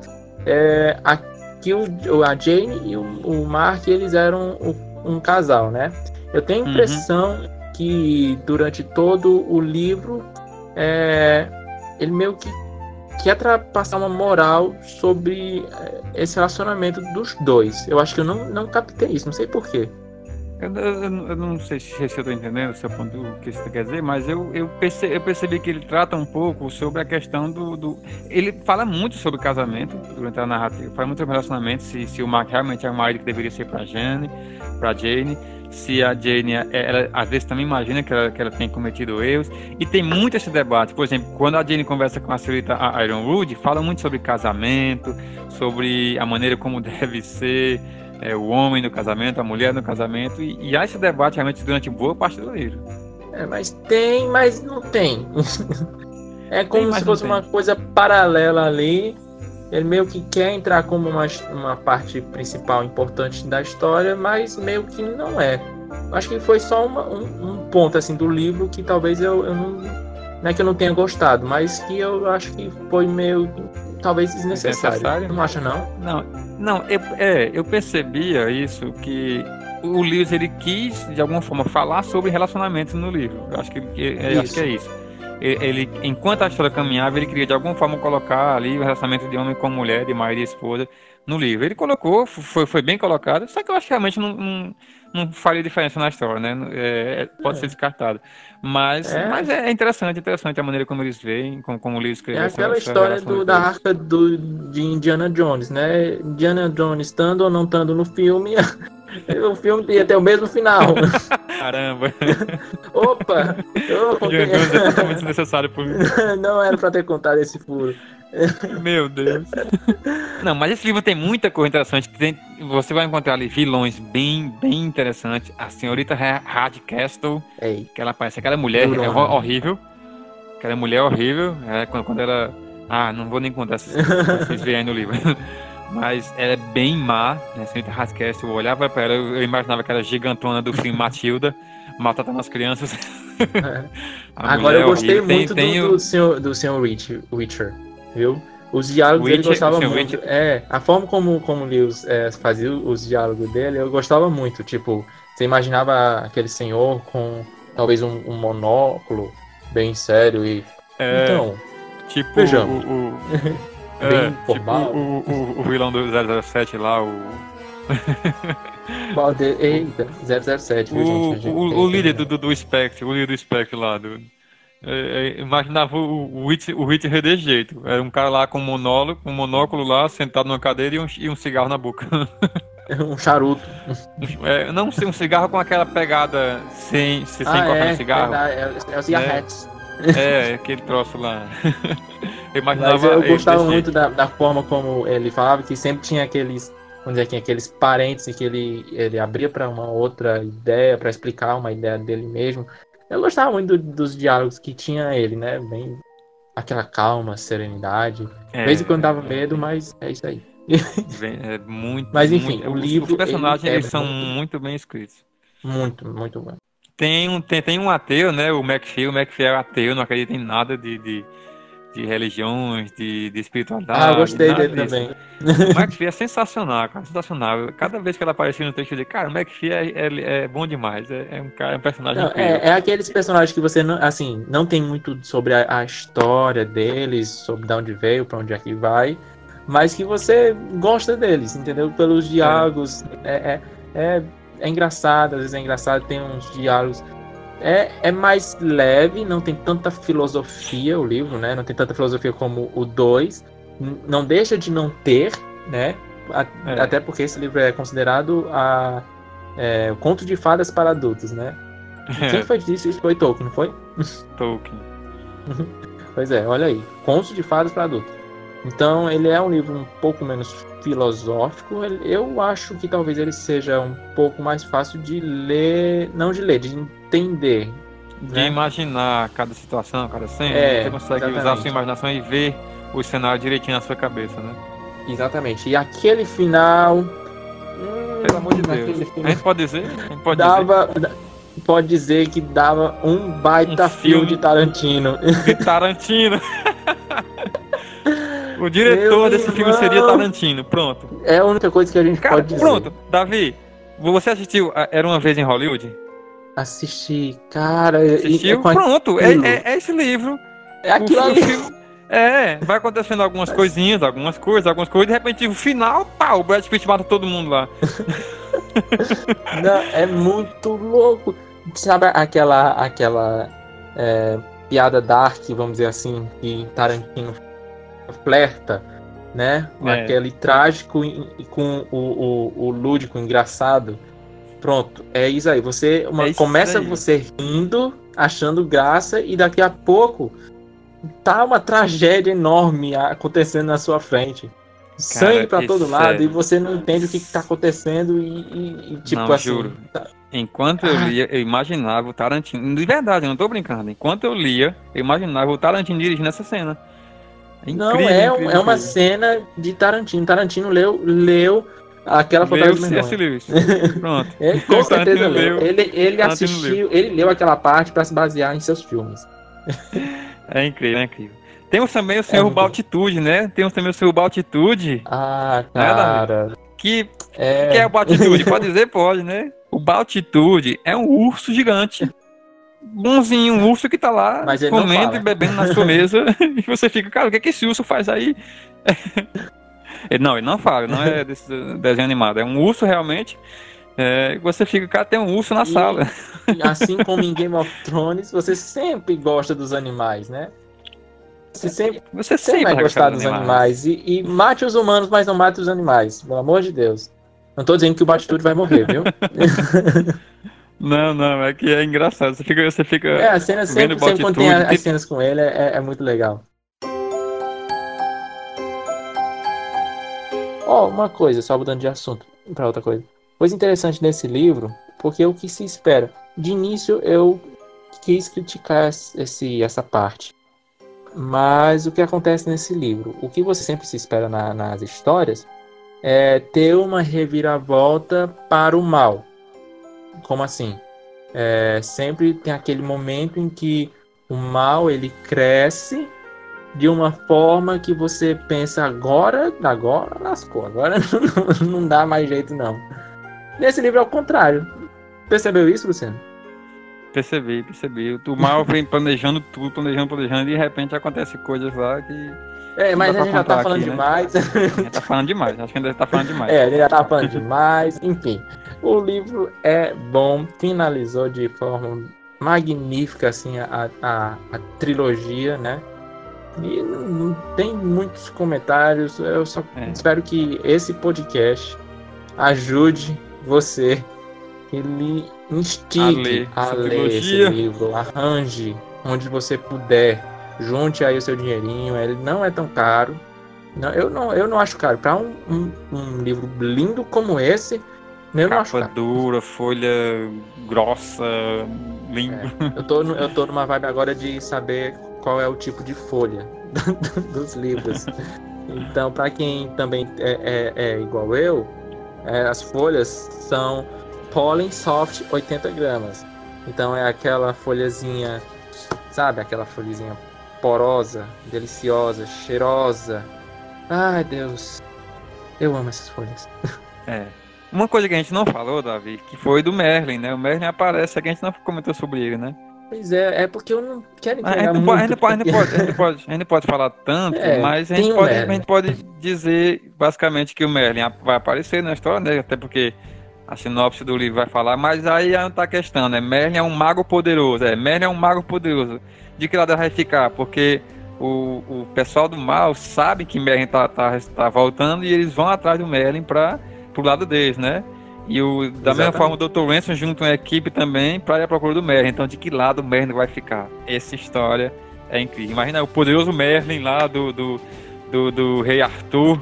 É, aqui o, o- a Jane e o, o Mark, eles eram o- um casal, né? Eu tenho a Uhum. impressão que durante todo o livro, é, ele meio que quer passar uma moral sobre é, esse relacionamento dos dois. Eu acho que eu não, não captei isso, não sei porquê. Eu, eu- eu- não sei se, se eu tô entendendo o seu ponto, o que você quer dizer, mas eu, eu, perce, eu percebi que ele trata um pouco sobre a questão do, do- Ele fala muito sobre casamento durante a narrativa, fala muito sobre relacionamento, se, se o Mark realmente é o marido que deveria ser pra Jane, pra Jane, se a Jane, é- ela, às vezes também imagina que ela, que ela tem cometido erros, e tem muito esse debate. Por exemplo, quando a Jane conversa com a senhorita Ironwood, fala muito sobre casamento, sobre a maneira como deve ser é, o homem no casamento, a mulher no casamento, e, e há esse debate realmente durante boa parte do livro. É, mas tem, mas não tem. é como mas se fosse tem. uma coisa paralela ali. Ele meio que quer entrar como uma, uma parte principal importante da história, mas meio que não é. Acho que foi só uma- um, um ponto assim do livro que talvez eu, eu não. Não é que eu não tenha gostado, mas que eu acho que foi meio. talvez desnecessário. Necessário? Não acha, não? Não, não eu, é, eu percebia isso, que o Lewis ele quis, de alguma forma, falar sobre relacionamentos no livro. Eu acho que, eu acho que é isso. Ele, enquanto a história caminhava, ele queria de alguma forma colocar ali o relacionamento de homem com mulher, de marido e esposa, no livro. Ele colocou, foi, foi bem colocado, só que eu acho que realmente não, não, não faria diferença na história, né? É, pode é. ser descartado. Mas é. mas é interessante, interessante a maneira como eles veem, como, como o livro escreveu. É aquela essa, história do, da arca do, de Indiana Jones, né? Indiana Jones estando ou não estando no filme, o filme ia ter o mesmo final. Caramba! Opa! Eu contei... é totalmente desnecessário por mim. Não era pra ter contado esse furo. Meu Deus. Não, mas esse livro tem muita coisa interessante. Tem, você vai encontrar ali vilões bem, bem interessantes. A senhorita Hardcastle, Ei. que ela parece aquela mulher é horrível. Aquela mulher horrível. É, quando, quando ela. Ah, não vou nem contar se vocês verem aí no livro. Mas ela é bem má, né? A senhorita Hardcastle, eu olhava para ela, eu imaginava que era gigantona do filme Matilda, matando as crianças. É. Agora eu gostei muito tem, do, tem do, senhor, do senhor Witcher viu? Os diálogos Witcher, ele gostava muito. Witcher. É, a forma como, como Lewis é, fazia os diálogos dele, eu gostava muito. Tipo, você imaginava aquele senhor com talvez um, um monóculo bem sério e. É, então. Tipo, vejamos. O, o, bem é, formado. Tipo o, o, o vilão do 007 lá, o. Eita, 007, viu, o, gente? O, o, líder do, do, do Spectre, o líder do Spectre lá, do, é, é, imaginava o, o, o Hit de jeito. Era um cara lá com um monóculo, um monóculo lá, sentado numa cadeira e um, e um cigarro na boca. um charuto. É, não sei, um cigarro com aquela pegada sem, sem ah, cortar é, cigarro. É, é, é Yaheads. É, é, aquele troço lá. eu imaginava. Mas eu gostava muito da, da forma como ele falava, que sempre tinha aqueles vamos dizer aqui, aqueles parentes que ele, ele abria para uma outra ideia, para explicar uma ideia dele mesmo. Eu gostava muito do, dos diálogos que tinha ele, né? Bem aquela calma, serenidade. É, de vez em quando dava medo, mas é isso aí. é muito. Mas enfim, muito, o livro. Os personagens eles é são muito, muito bem escritos. Muito, muito bom. Tem um, tem, tem um ateu, né? O McPhee. O McPhee é ateu, não acredita em nada de, de de religiões, de, de espiritualidade. Ah, eu gostei dele disso. também. O McPhee é sensacional, cara, sensacional. Cada vez que ela aparecia no texto, eu dizia, cara, o McPhee é, é, é bom demais, é, é, um cara, é um personagem não, é, é, aqueles personagens que você, não, assim, não tem muito sobre a, a história deles, sobre de onde veio, para onde é que vai, mas que você gosta deles, entendeu? Pelos diálogos, é, é, é, é engraçado, às vezes é engraçado, tem uns diálogos é, é mais leve, não tem tanta filosofia o livro, né? Não tem tanta filosofia como o 2. Não deixa de não ter, né? É. Até porque esse livro é considerado a, é, o conto de fadas para adultos, né? É. Quem foi isso? Isso foi Tolkien, não foi? Tolkien. pois é, olha aí. Conto de fadas para adultos. Então, ele é um livro um pouco menos filosófico. Eu acho que talvez ele seja um pouco mais fácil de ler, não de ler, de entender. De né? imaginar cada situação, cada cena. É, você consegue exatamente. usar a sua imaginação e ver o cenário direitinho na sua cabeça, né? Exatamente. E aquele final. Hum, Pelo amor de Deus. A gente pode dizer? Gente pode dava, dizer. Pode dizer que dava um baita um filme, filme de Tarantino. De Tarantino. o diretor Meu desse irmão. filme seria Tarantino. Pronto. É a única coisa que a gente Cara, pode dizer. Pronto, Davi. Você assistiu Era uma vez em Hollywood? Assisti, cara. Assistiu? É Pronto, é, é, é, esse livro. É aquilo o, ali. é, vai acontecendo algumas Mas... coisinhas, algumas coisas, algumas coisas, de repente o final, pá, o Brad Pitt mata todo mundo lá. Não, é muito louco. Sabe aquela, aquela é, piada dark, vamos dizer assim, que Tarantino flerta, né? É. aquele trágico com o, o, o lúdico, engraçado. Pronto, é isso aí. Você uma, é começa aí. você rindo, achando graça, e daqui a pouco tá uma tragédia enorme acontecendo na sua frente. Cara, Sangue para todo lado é... e você não entende o que, que tá acontecendo e, e, e tipo não, assim. Juro. Enquanto eu ah. lia, eu imaginava o Tarantino. De verdade, eu não tô brincando. Enquanto eu lia, eu imaginava o Tarantino dirigindo essa cena. É incrível, não, é, incrível, é uma cena de Tarantino. Tarantino leu, leu Aquela Leu fantasma C.S. Lewis. Pronto. Ele, com certeza leu. leu. Ele, ele assistiu, ele leu aquela parte pra se basear em seus filmes. É incrível, é incrível. Temos também o Senhor É muito bom. Baltitude, né? Temos também o Senhor Baltitude, Ah, é, cara. que É, O que é o Baltitude? Pode dizer? Pode, né? O Baltitude é um urso gigante. Bonzinho, um urso que tá lá comendo e bebendo na sua mesa. e você fica, cara, o que, é que esse urso faz aí? ele, não, ele não fala, não é desse desenho animado. É um urso realmente. É, você fica, cara, tem um urso na E- sala. assim como em Game of Thrones, você sempre gosta dos animais, né? Você sempre, Você sempre vai gostar dos dos animais. E, e mate os humanos, mas não mate os animais. Pelo amor de Deus. Não tô dizendo que o Batitude vai morrer, viu? Não, não, é que é engraçado. Você fica, você fica É, a cena sempre, sempre quando tem as cenas com ele é, é muito legal. Ó, uma coisa, só mudando de assunto para outra coisa. Coisa interessante nesse livro, porque o que se espera. De início eu quis criticar esse, essa parte. Mas o que acontece nesse livro? O que você sempre se espera na- nas histórias é ter uma reviravolta para o mal. Como assim? É, sempre tem aquele momento em que o mal ele cresce de uma forma que você pensa agora, agora lascou, agora não, não dá mais jeito não. Nesse livro é o contrário. Percebeu isso, Luciano? Percebi, percebi. O mal vem planejando tudo, planejando, planejando, e de repente acontece coisas lá que É, mas a gente já tá falando aqui, né? demais. a gente tá falando demais. Acho que ainda tá falando demais. É, ele já tá falando demais. Enfim, o livro é bom, finalizou de forma magnífica assim a, a, a trilogia, né? E não, não tem muitos comentários. Eu só É. espero que esse podcast ajude você, ele A instigue ler a ler esse livro, arranje onde você puder, junte aí o seu dinheirinho. Ele não é tão caro. Não, eu, não, eu não acho caro. Para um, um, um livro lindo como esse, eu não acho Capa caro. dura, folha grossa, lindo. Eu tô, eu tô numa vibe agora de saber qual é o tipo de folha dos livros. Então, para quem também é, é- é igual eu, é, as folhas são Pollen Soft 80 gramas. Então é aquela folhazinha, sabe? Aquela folhazinha porosa, deliciosa, cheirosa. Ai, Deus. Eu amo essas folhas. É. Uma coisa que a gente não falou, Davi, que foi do Merlin, né? O Merlin aparece, aqui a gente não comentou sobre ele, né? Pois é, é porque eu não quero A entregar não muito. gente pode, porque- pode, a gente pode, a gente não pode falar tanto, É, mas a gente, pode, a gente pode dizer basicamente que o Merlin vai aparecer na história, né? Até porque a sinopse do livro vai falar, mas aí não tá a questão, né? Merlin é um mago poderoso, é, Merlin é um mago poderoso. De que lado ela vai ficar? Porque o, o pessoal do mal sabe que Merlin tá, tá, tá voltando e eles vão atrás do Merlin para pro lado deles, né? E o, da mesma Exatamente. forma o Dr. Ransom junta uma equipe também para ir à procura do Merlin. Então, de que lado o Merlin vai ficar? Essa história é incrível. Imagina o poderoso Merlin lá do, do, do, do rei Arthur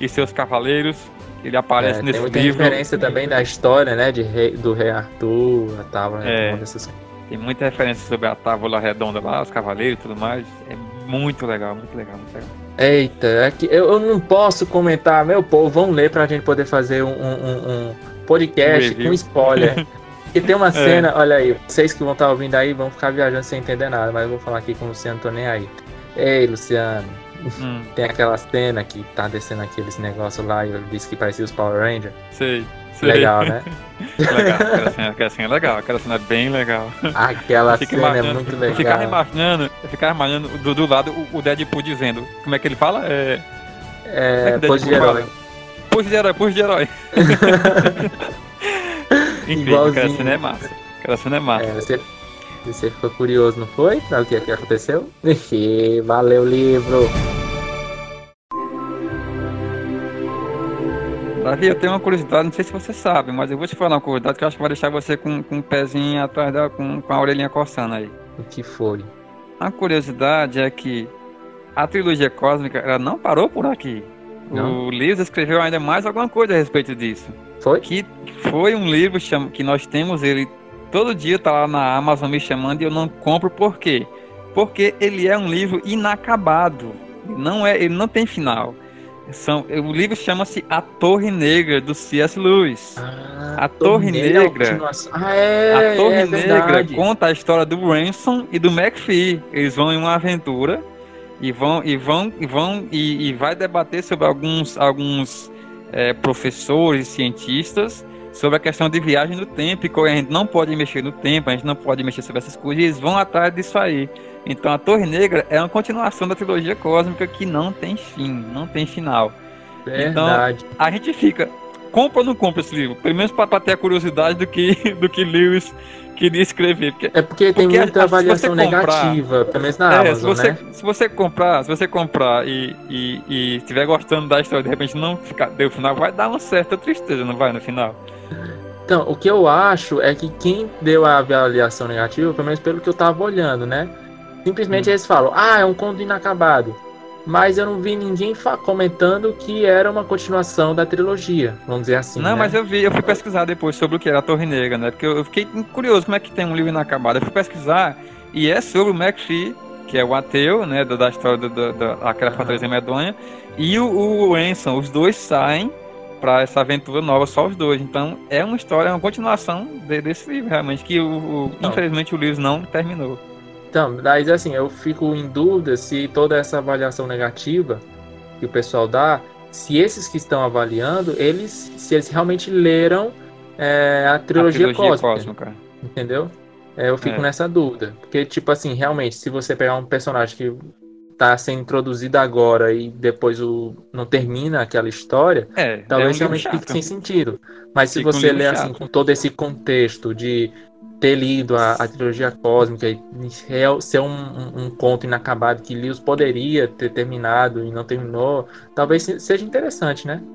e seus cavaleiros. Ele aparece É, nesse tem livro. referência também da história, né? De rei, do rei Arthur, a tábua, É. né, dessas Tem muita referência sobre a tábua redonda lá, os cavaleiros e tudo mais. É muito legal, muito legal, muito legal. Eita, é que eu, eu não posso comentar, meu povo, vamos ler pra gente poder fazer um, um- um- um podcast com spoiler. E tem uma cena, olha aí, vocês que vão estar ouvindo aí vão ficar viajando sem entender nada, mas eu vou falar aqui com o Luciano, tô nem aí. Ei, Luciano, Hum, tem aquela cena que tá descendo aqueles negócios lá e ele disse que parecia os Power Rangers. sei, sei. Legal, né? legal. Aquela cena, aquela cena é legal, aquela cena é bem legal. Aquela cena é imaginando- muito Eu legal. imaginando, eu ficava imaginando do, do lado o- o Deadpool dizendo, como é que ele fala? É, É, é pose de herói. Puxa de herói. Enfim, Igualzinho. aquela cena é massa. Aquela cena é massa. É, você, você ficou curioso, não foi? Pra o que, que aconteceu? Valeu, livro! Davi, eu tenho uma curiosidade, não sei se você sabe, mas eu vou te falar uma curiosidade que eu acho que vai deixar você com, com um pezinho atrás da, com, com a orelhinha coçando aí. O que foi? A curiosidade é que a trilogia cósmica ela não parou por aqui. Não? O Lewis escreveu ainda mais alguma coisa a respeito disso. Foi? Que foi um livro que nós temos ele todo dia tá lá na Amazon me chamando e eu não compro por quê? Porque ele é um livro inacabado. Não é, ele não tem final. São, o livro chama-se A Torre Negra, do C.S. Lewis. Ah, A Torre Negra. Ah, é, a Torre é Negra verdade. conta a história do Ransom e do McPhee. Eles vão em uma aventura e vão e vão e vão e, e vai debater sobre alguns alguns é, professores cientistas sobre a questão de viagem no tempo e a gente não pode mexer no tempo, a gente não pode mexer sobre essas coisas, e eles vão atrás disso aí. Então a Torre Negra é uma continuação da trilogia cósmica que não tem fim, não tem final. Verdade. A gente fica, compra ou não compra esse livro? Pelo menos para ter a curiosidade do que, do que Lewis queria escrever. Porque, é porque tem porque muita a- se avaliação comprar- negativa, pelo menos na é, se Amazon, você, né? se você comprar, se você comprar e, e, e estiver gostando da história, de repente não ficar, deu final, vai dar uma certa tristeza, não vai no final? Então, o que eu acho é que quem deu a avaliação negativa, pelo menos pelo que eu tava olhando, né? Simplesmente Hum. eles falam, ah, é um conto inacabado. Mas eu não vi ninguém comentando que era uma continuação da trilogia, vamos dizer assim. não, né? mas eu vi, eu fui pesquisar depois sobre o que era a Torre Negra, né? Porque eu, fiquei curioso como é que tem um livro inacabado. Eu fui pesquisar e é sobre o McPhee, que é o ateu, né? Da, da história do- do- da- daquela fantasia medonha, e o, o Anson, os dois saem para essa aventura nova, só os dois. Então é uma história, é uma continuação de- desse livro, realmente, que o, o- infelizmente o livro não terminou. Então, daí assim, eu fico em dúvida se toda essa avaliação negativa que o pessoal dá, se esses que estão avaliando, eles, se eles realmente leram é, a trilogia, a trilogia cósmica, cósmica. entendeu? É, eu fico É. nessa dúvida. Porque, tipo assim, realmente, se você pegar um personagem que tá sendo introduzido agora e depois o, não termina aquela história, É, talvez é um realmente chato. fique sem sentido. Mas se Fica um você livro lê assim, com todo esse contexto de ter lido a, a trilogia cósmica e ser um, um, um conto inacabado que Lewis poderia ter terminado e não terminou, talvez se- seja interessante, né?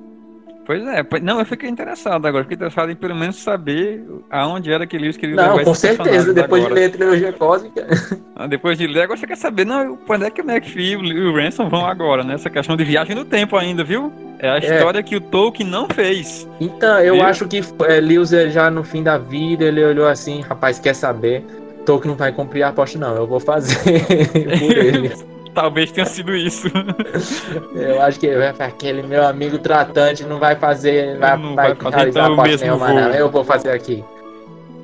Pois é, não, eu fiquei interessado agora, fiquei interessado em pelo menos saber aonde era que Lewis queria Não, levar com certeza. Depois agora. de ler a trilogia cósmica. Ah, Depois de ler, agora você quer saber, não, quando é que o McPhee e o Ransom vão agora, né? Essa questão de viagem no tempo ainda, viu? É a história que o Tolkien não fez. Então, eu Viu? acho que é, Lewis ele já no fim da vida, ele olhou assim, rapaz, quer saber? Tolkien não vai cumprir a aposta, não. Eu vou fazer por ele. Talvez tenha sido isso. Eu acho que aquele meu amigo tratante não vai fazer, vai, Não vai, vai fazer, então, o aposta mesmo nenhuma, voo. não. Eu vou fazer aqui.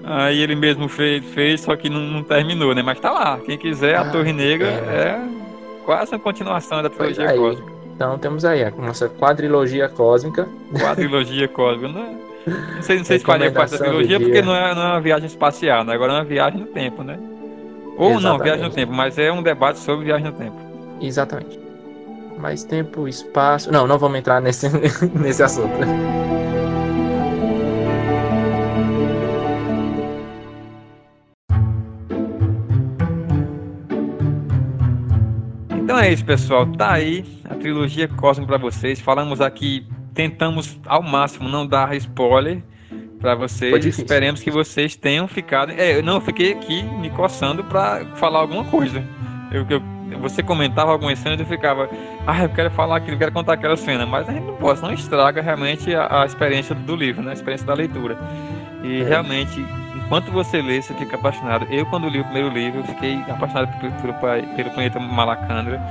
Aí ele mesmo fez, fez só que não, não terminou, né? Mas tá lá. Quem quiser, a Ah, Torre Negra é. é quase uma continuação da trilogia cósmica. Então temos aí a nossa quadrilogia cósmica. Quadrilogia cósmica. Não, é- não sei, não sei se faria parte da Recomendação do trilogia, porque não é, não é uma viagem espacial, né? Agora é uma viagem no tempo, né? Ou não, Exatamente. viagem no tempo, mas é um debate sobre viagem no tempo. Exatamente. Mais tempo, espaço. Não, não vamos entrar nesse, nesse assunto. Então é isso, pessoal. Tá aí a trilogia Cosmo pra vocês. Falamos aqui, tentamos ao máximo não dar spoiler Foi vocês. Esperemos que vocês tenham ficado. É, eu não eu fiquei aqui me coçando pra falar alguma coisa. Eu, eu- você comentava algumas cenas e eu ficava, ah, eu quero falar aquilo, eu quero contar aquela cena, mas a gente não pode, não estraga realmente a, a experiência do livro, né? A experiência da leitura. E É. realmente, enquanto você lê, você fica apaixonado. Eu, quando li o primeiro livro, eu fiquei apaixonado pelo, pelo, pelo planeta Malacandra.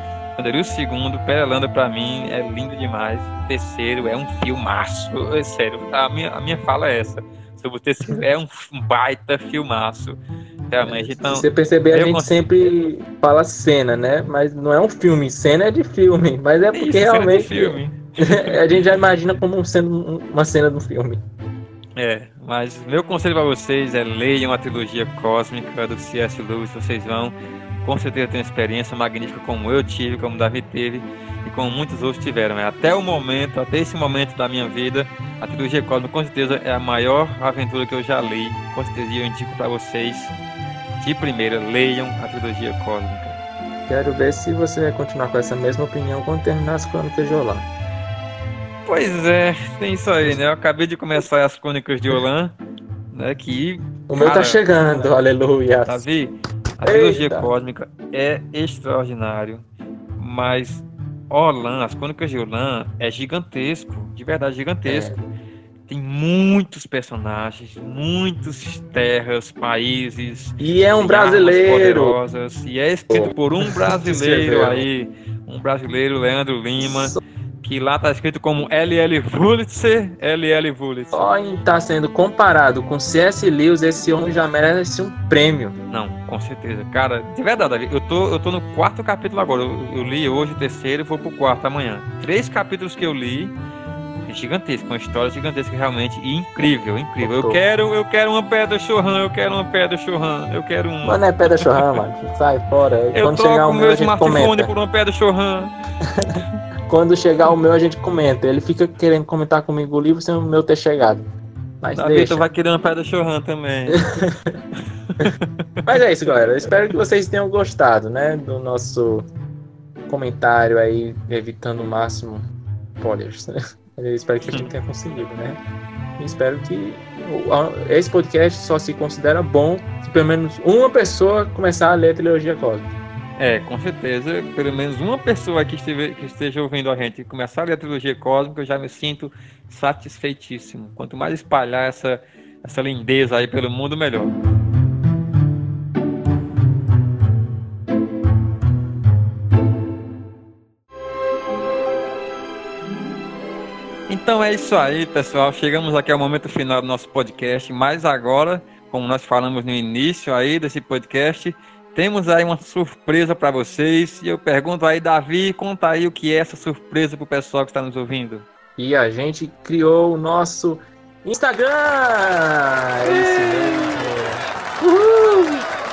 Li o segundo, Perelanda pra mim é lindo demais. O terceiro é um filmaço. É sério, a minha, a minha fala é essa. Sobre o terceiro, é um, um baita filmaço. Realmente, então. Se você perceber, a gente cons- sempre fala cena, né? Mas não é um filme. Cena é de filme. Mas é porque isso, de realmente filme. a gente já imagina como sendo um- uma cena do filme. É, mas meu conselho para vocês é leiam a trilogia cósmica do C.S. Lewis, vocês vão com certeza ter uma experiência magnífica como eu tive, como o Davi teve e como muitos outros tiveram. É, Até o momento, até esse momento da minha vida, a trilogia cósmica com certeza é a maior aventura que eu já li. Com certeza eu indico para vocês de primeira, leiam a trilogia cósmica. Quero ver se você vai continuar com essa mesma opinião quando terminar as crônicas de Olá. Pois é, tem isso aí, né? Eu acabei de começar as crônicas de Olan, né? Que O meu tá Cara, chegando, aleluia. Davi, a trilogia Eita. cósmica é extraordinário, mas Olan, as crônicas de Olan é gigantesco, de verdade gigantesco. Tem muitos personagens, muitas terras, países, E é um brasileiro. poderosas, e é escrito por um brasileiro aí, um brasileiro, Leandro Lima. Que lá tá escrito como LL Wurlitzer, LL Wurlitzer. Só em tá sendo comparado com C.S. Lewis, esse homem já merece um prêmio. Não, com certeza. Cara, de verdade, Davi, eu tô, eu tô no quarto capítulo agora. Eu, eu li hoje o terceiro e vou pro quarto amanhã. Três capítulos que eu li gigantesca, uma história gigantesca realmente e incrível, incrível. Eu quero, eu quero uma pedra chorran, eu quero uma pedra chorran, eu quero uma. Mano, é pedra chorran, mano. Sai fora. Eu Quando chegar o meu, gente comenta. por uma pedra chorran. Quando chegar o meu, a gente comenta. Ele fica querendo comentar comigo o livro sem o meu ter chegado. Mas Davi, deixa. vai querer uma pedra chorran também. Mas é isso, galera. Eu espero que vocês tenham gostado, né, do nosso comentário aí, evitando o máximo spoilers. Né? Eu espero que a gente tenha conseguido, né? Eu espero que esse podcast só se considera bom se pelo menos uma pessoa começar a ler a trilogia cósmica. É, com certeza, pelo menos uma pessoa que, esteve, que esteja ouvindo a gente começar a ler a trilogia cósmica, eu já me sinto satisfeitíssimo. Quanto mais espalhar essa, essa lindeza aí pelo mundo, melhor. Então é isso aí, pessoal. Chegamos aqui ao momento final do nosso podcast, mas agora, como nós falamos no início aí desse podcast, temos aí uma surpresa para vocês. E eu pergunto aí, Davi, conta aí o que é essa surpresa para o pessoal que está nos ouvindo. E a gente criou o nosso Instagram! É Uhul!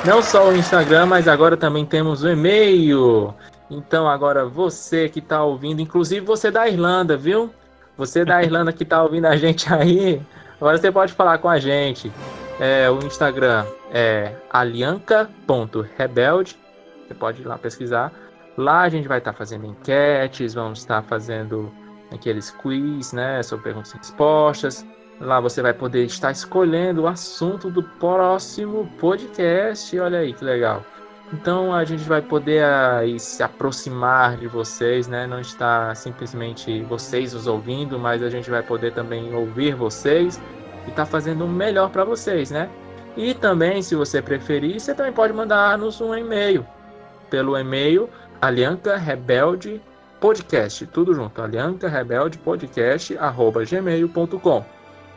Não só o Instagram, mas agora também temos o e-mail. Então agora você que está ouvindo, inclusive você da Irlanda, viu? Você da Irlanda que está ouvindo a gente aí, agora você pode falar com a gente. É, o Instagram é alianca.rebelde. Você pode ir lá pesquisar. Lá a gente vai estar tá fazendo enquetes, vamos estar fazendo aqueles quiz, né, sobre perguntas e respostas. Lá você vai poder estar escolhendo o assunto do próximo podcast. Olha aí que legal. Então a gente vai poder aí, se aproximar de vocês, né? Não está simplesmente vocês os ouvindo, mas a gente vai poder também ouvir vocês e tá fazendo o melhor para vocês, né? E também, se você preferir, você também pode mandar-nos um e-mail pelo e-mail Alianca Rebelde Podcast, tudo junto, Alianca Rebelde Podcast arroba gmail.com.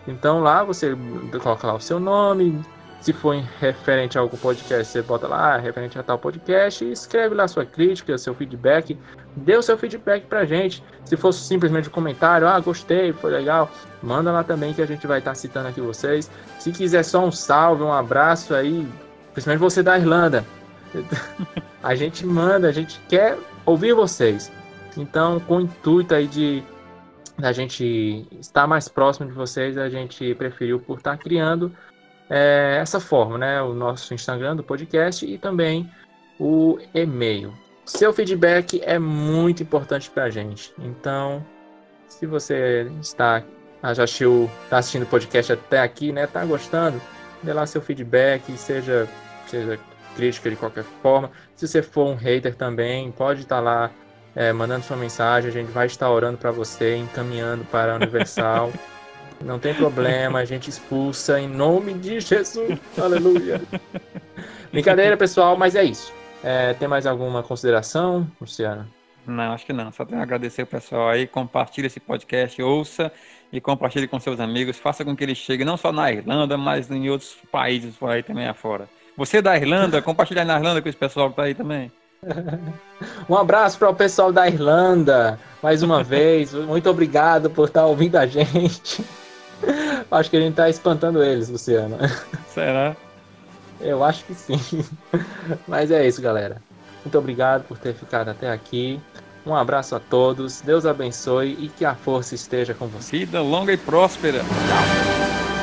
Então lá você coloca lá o seu nome, se for referente a algum podcast, você bota lá, referente a tal podcast, escreve lá sua crítica, seu feedback, dê o seu feedback pra gente. Se fosse simplesmente um comentário, ah, gostei, foi legal, manda lá também que a gente vai estar tá citando aqui vocês. Se quiser só um salve, um abraço aí, principalmente você da Irlanda, a gente manda, a gente quer ouvir vocês. Então, com o intuito aí de a gente estar mais próximo de vocês, a gente preferiu por estar tá criando é, essa forma, né? O nosso Instagram do podcast e também o e-mail. Seu feedback é muito importante para a gente. Então, se você está ah, já assistiu, está assistindo o podcast até aqui, né? Tá gostando? Dê lá seu feedback, seja, seja crítica de qualquer forma. Se você for um hater também, pode estar tá lá é, mandando sua mensagem. A gente vai estar orando para você, encaminhando para a Universal. Não tem problema, a gente expulsa em nome de Jesus. Aleluia. Brincadeira, pessoal, mas é isso. É, tem mais alguma consideração, Luciano? Não, acho que não. Só tenho a agradecer o pessoal aí. Compartilhe esse podcast, ouça e compartilhe com seus amigos. Faça com que ele chegue não só na Irlanda, mas em outros países por aí também afora. Você da Irlanda, compartilha na Irlanda com esse pessoal que tá aí também. Um abraço para o pessoal da Irlanda, mais uma vez. Muito obrigado por estar ouvindo a gente. Acho que a gente tá espantando eles, Luciano. Será? Eu acho que sim. Mas é isso, galera. Muito obrigado por ter ficado até aqui. Um abraço a todos. Deus abençoe e que a força esteja com você. Vida longa e próspera. Tchau.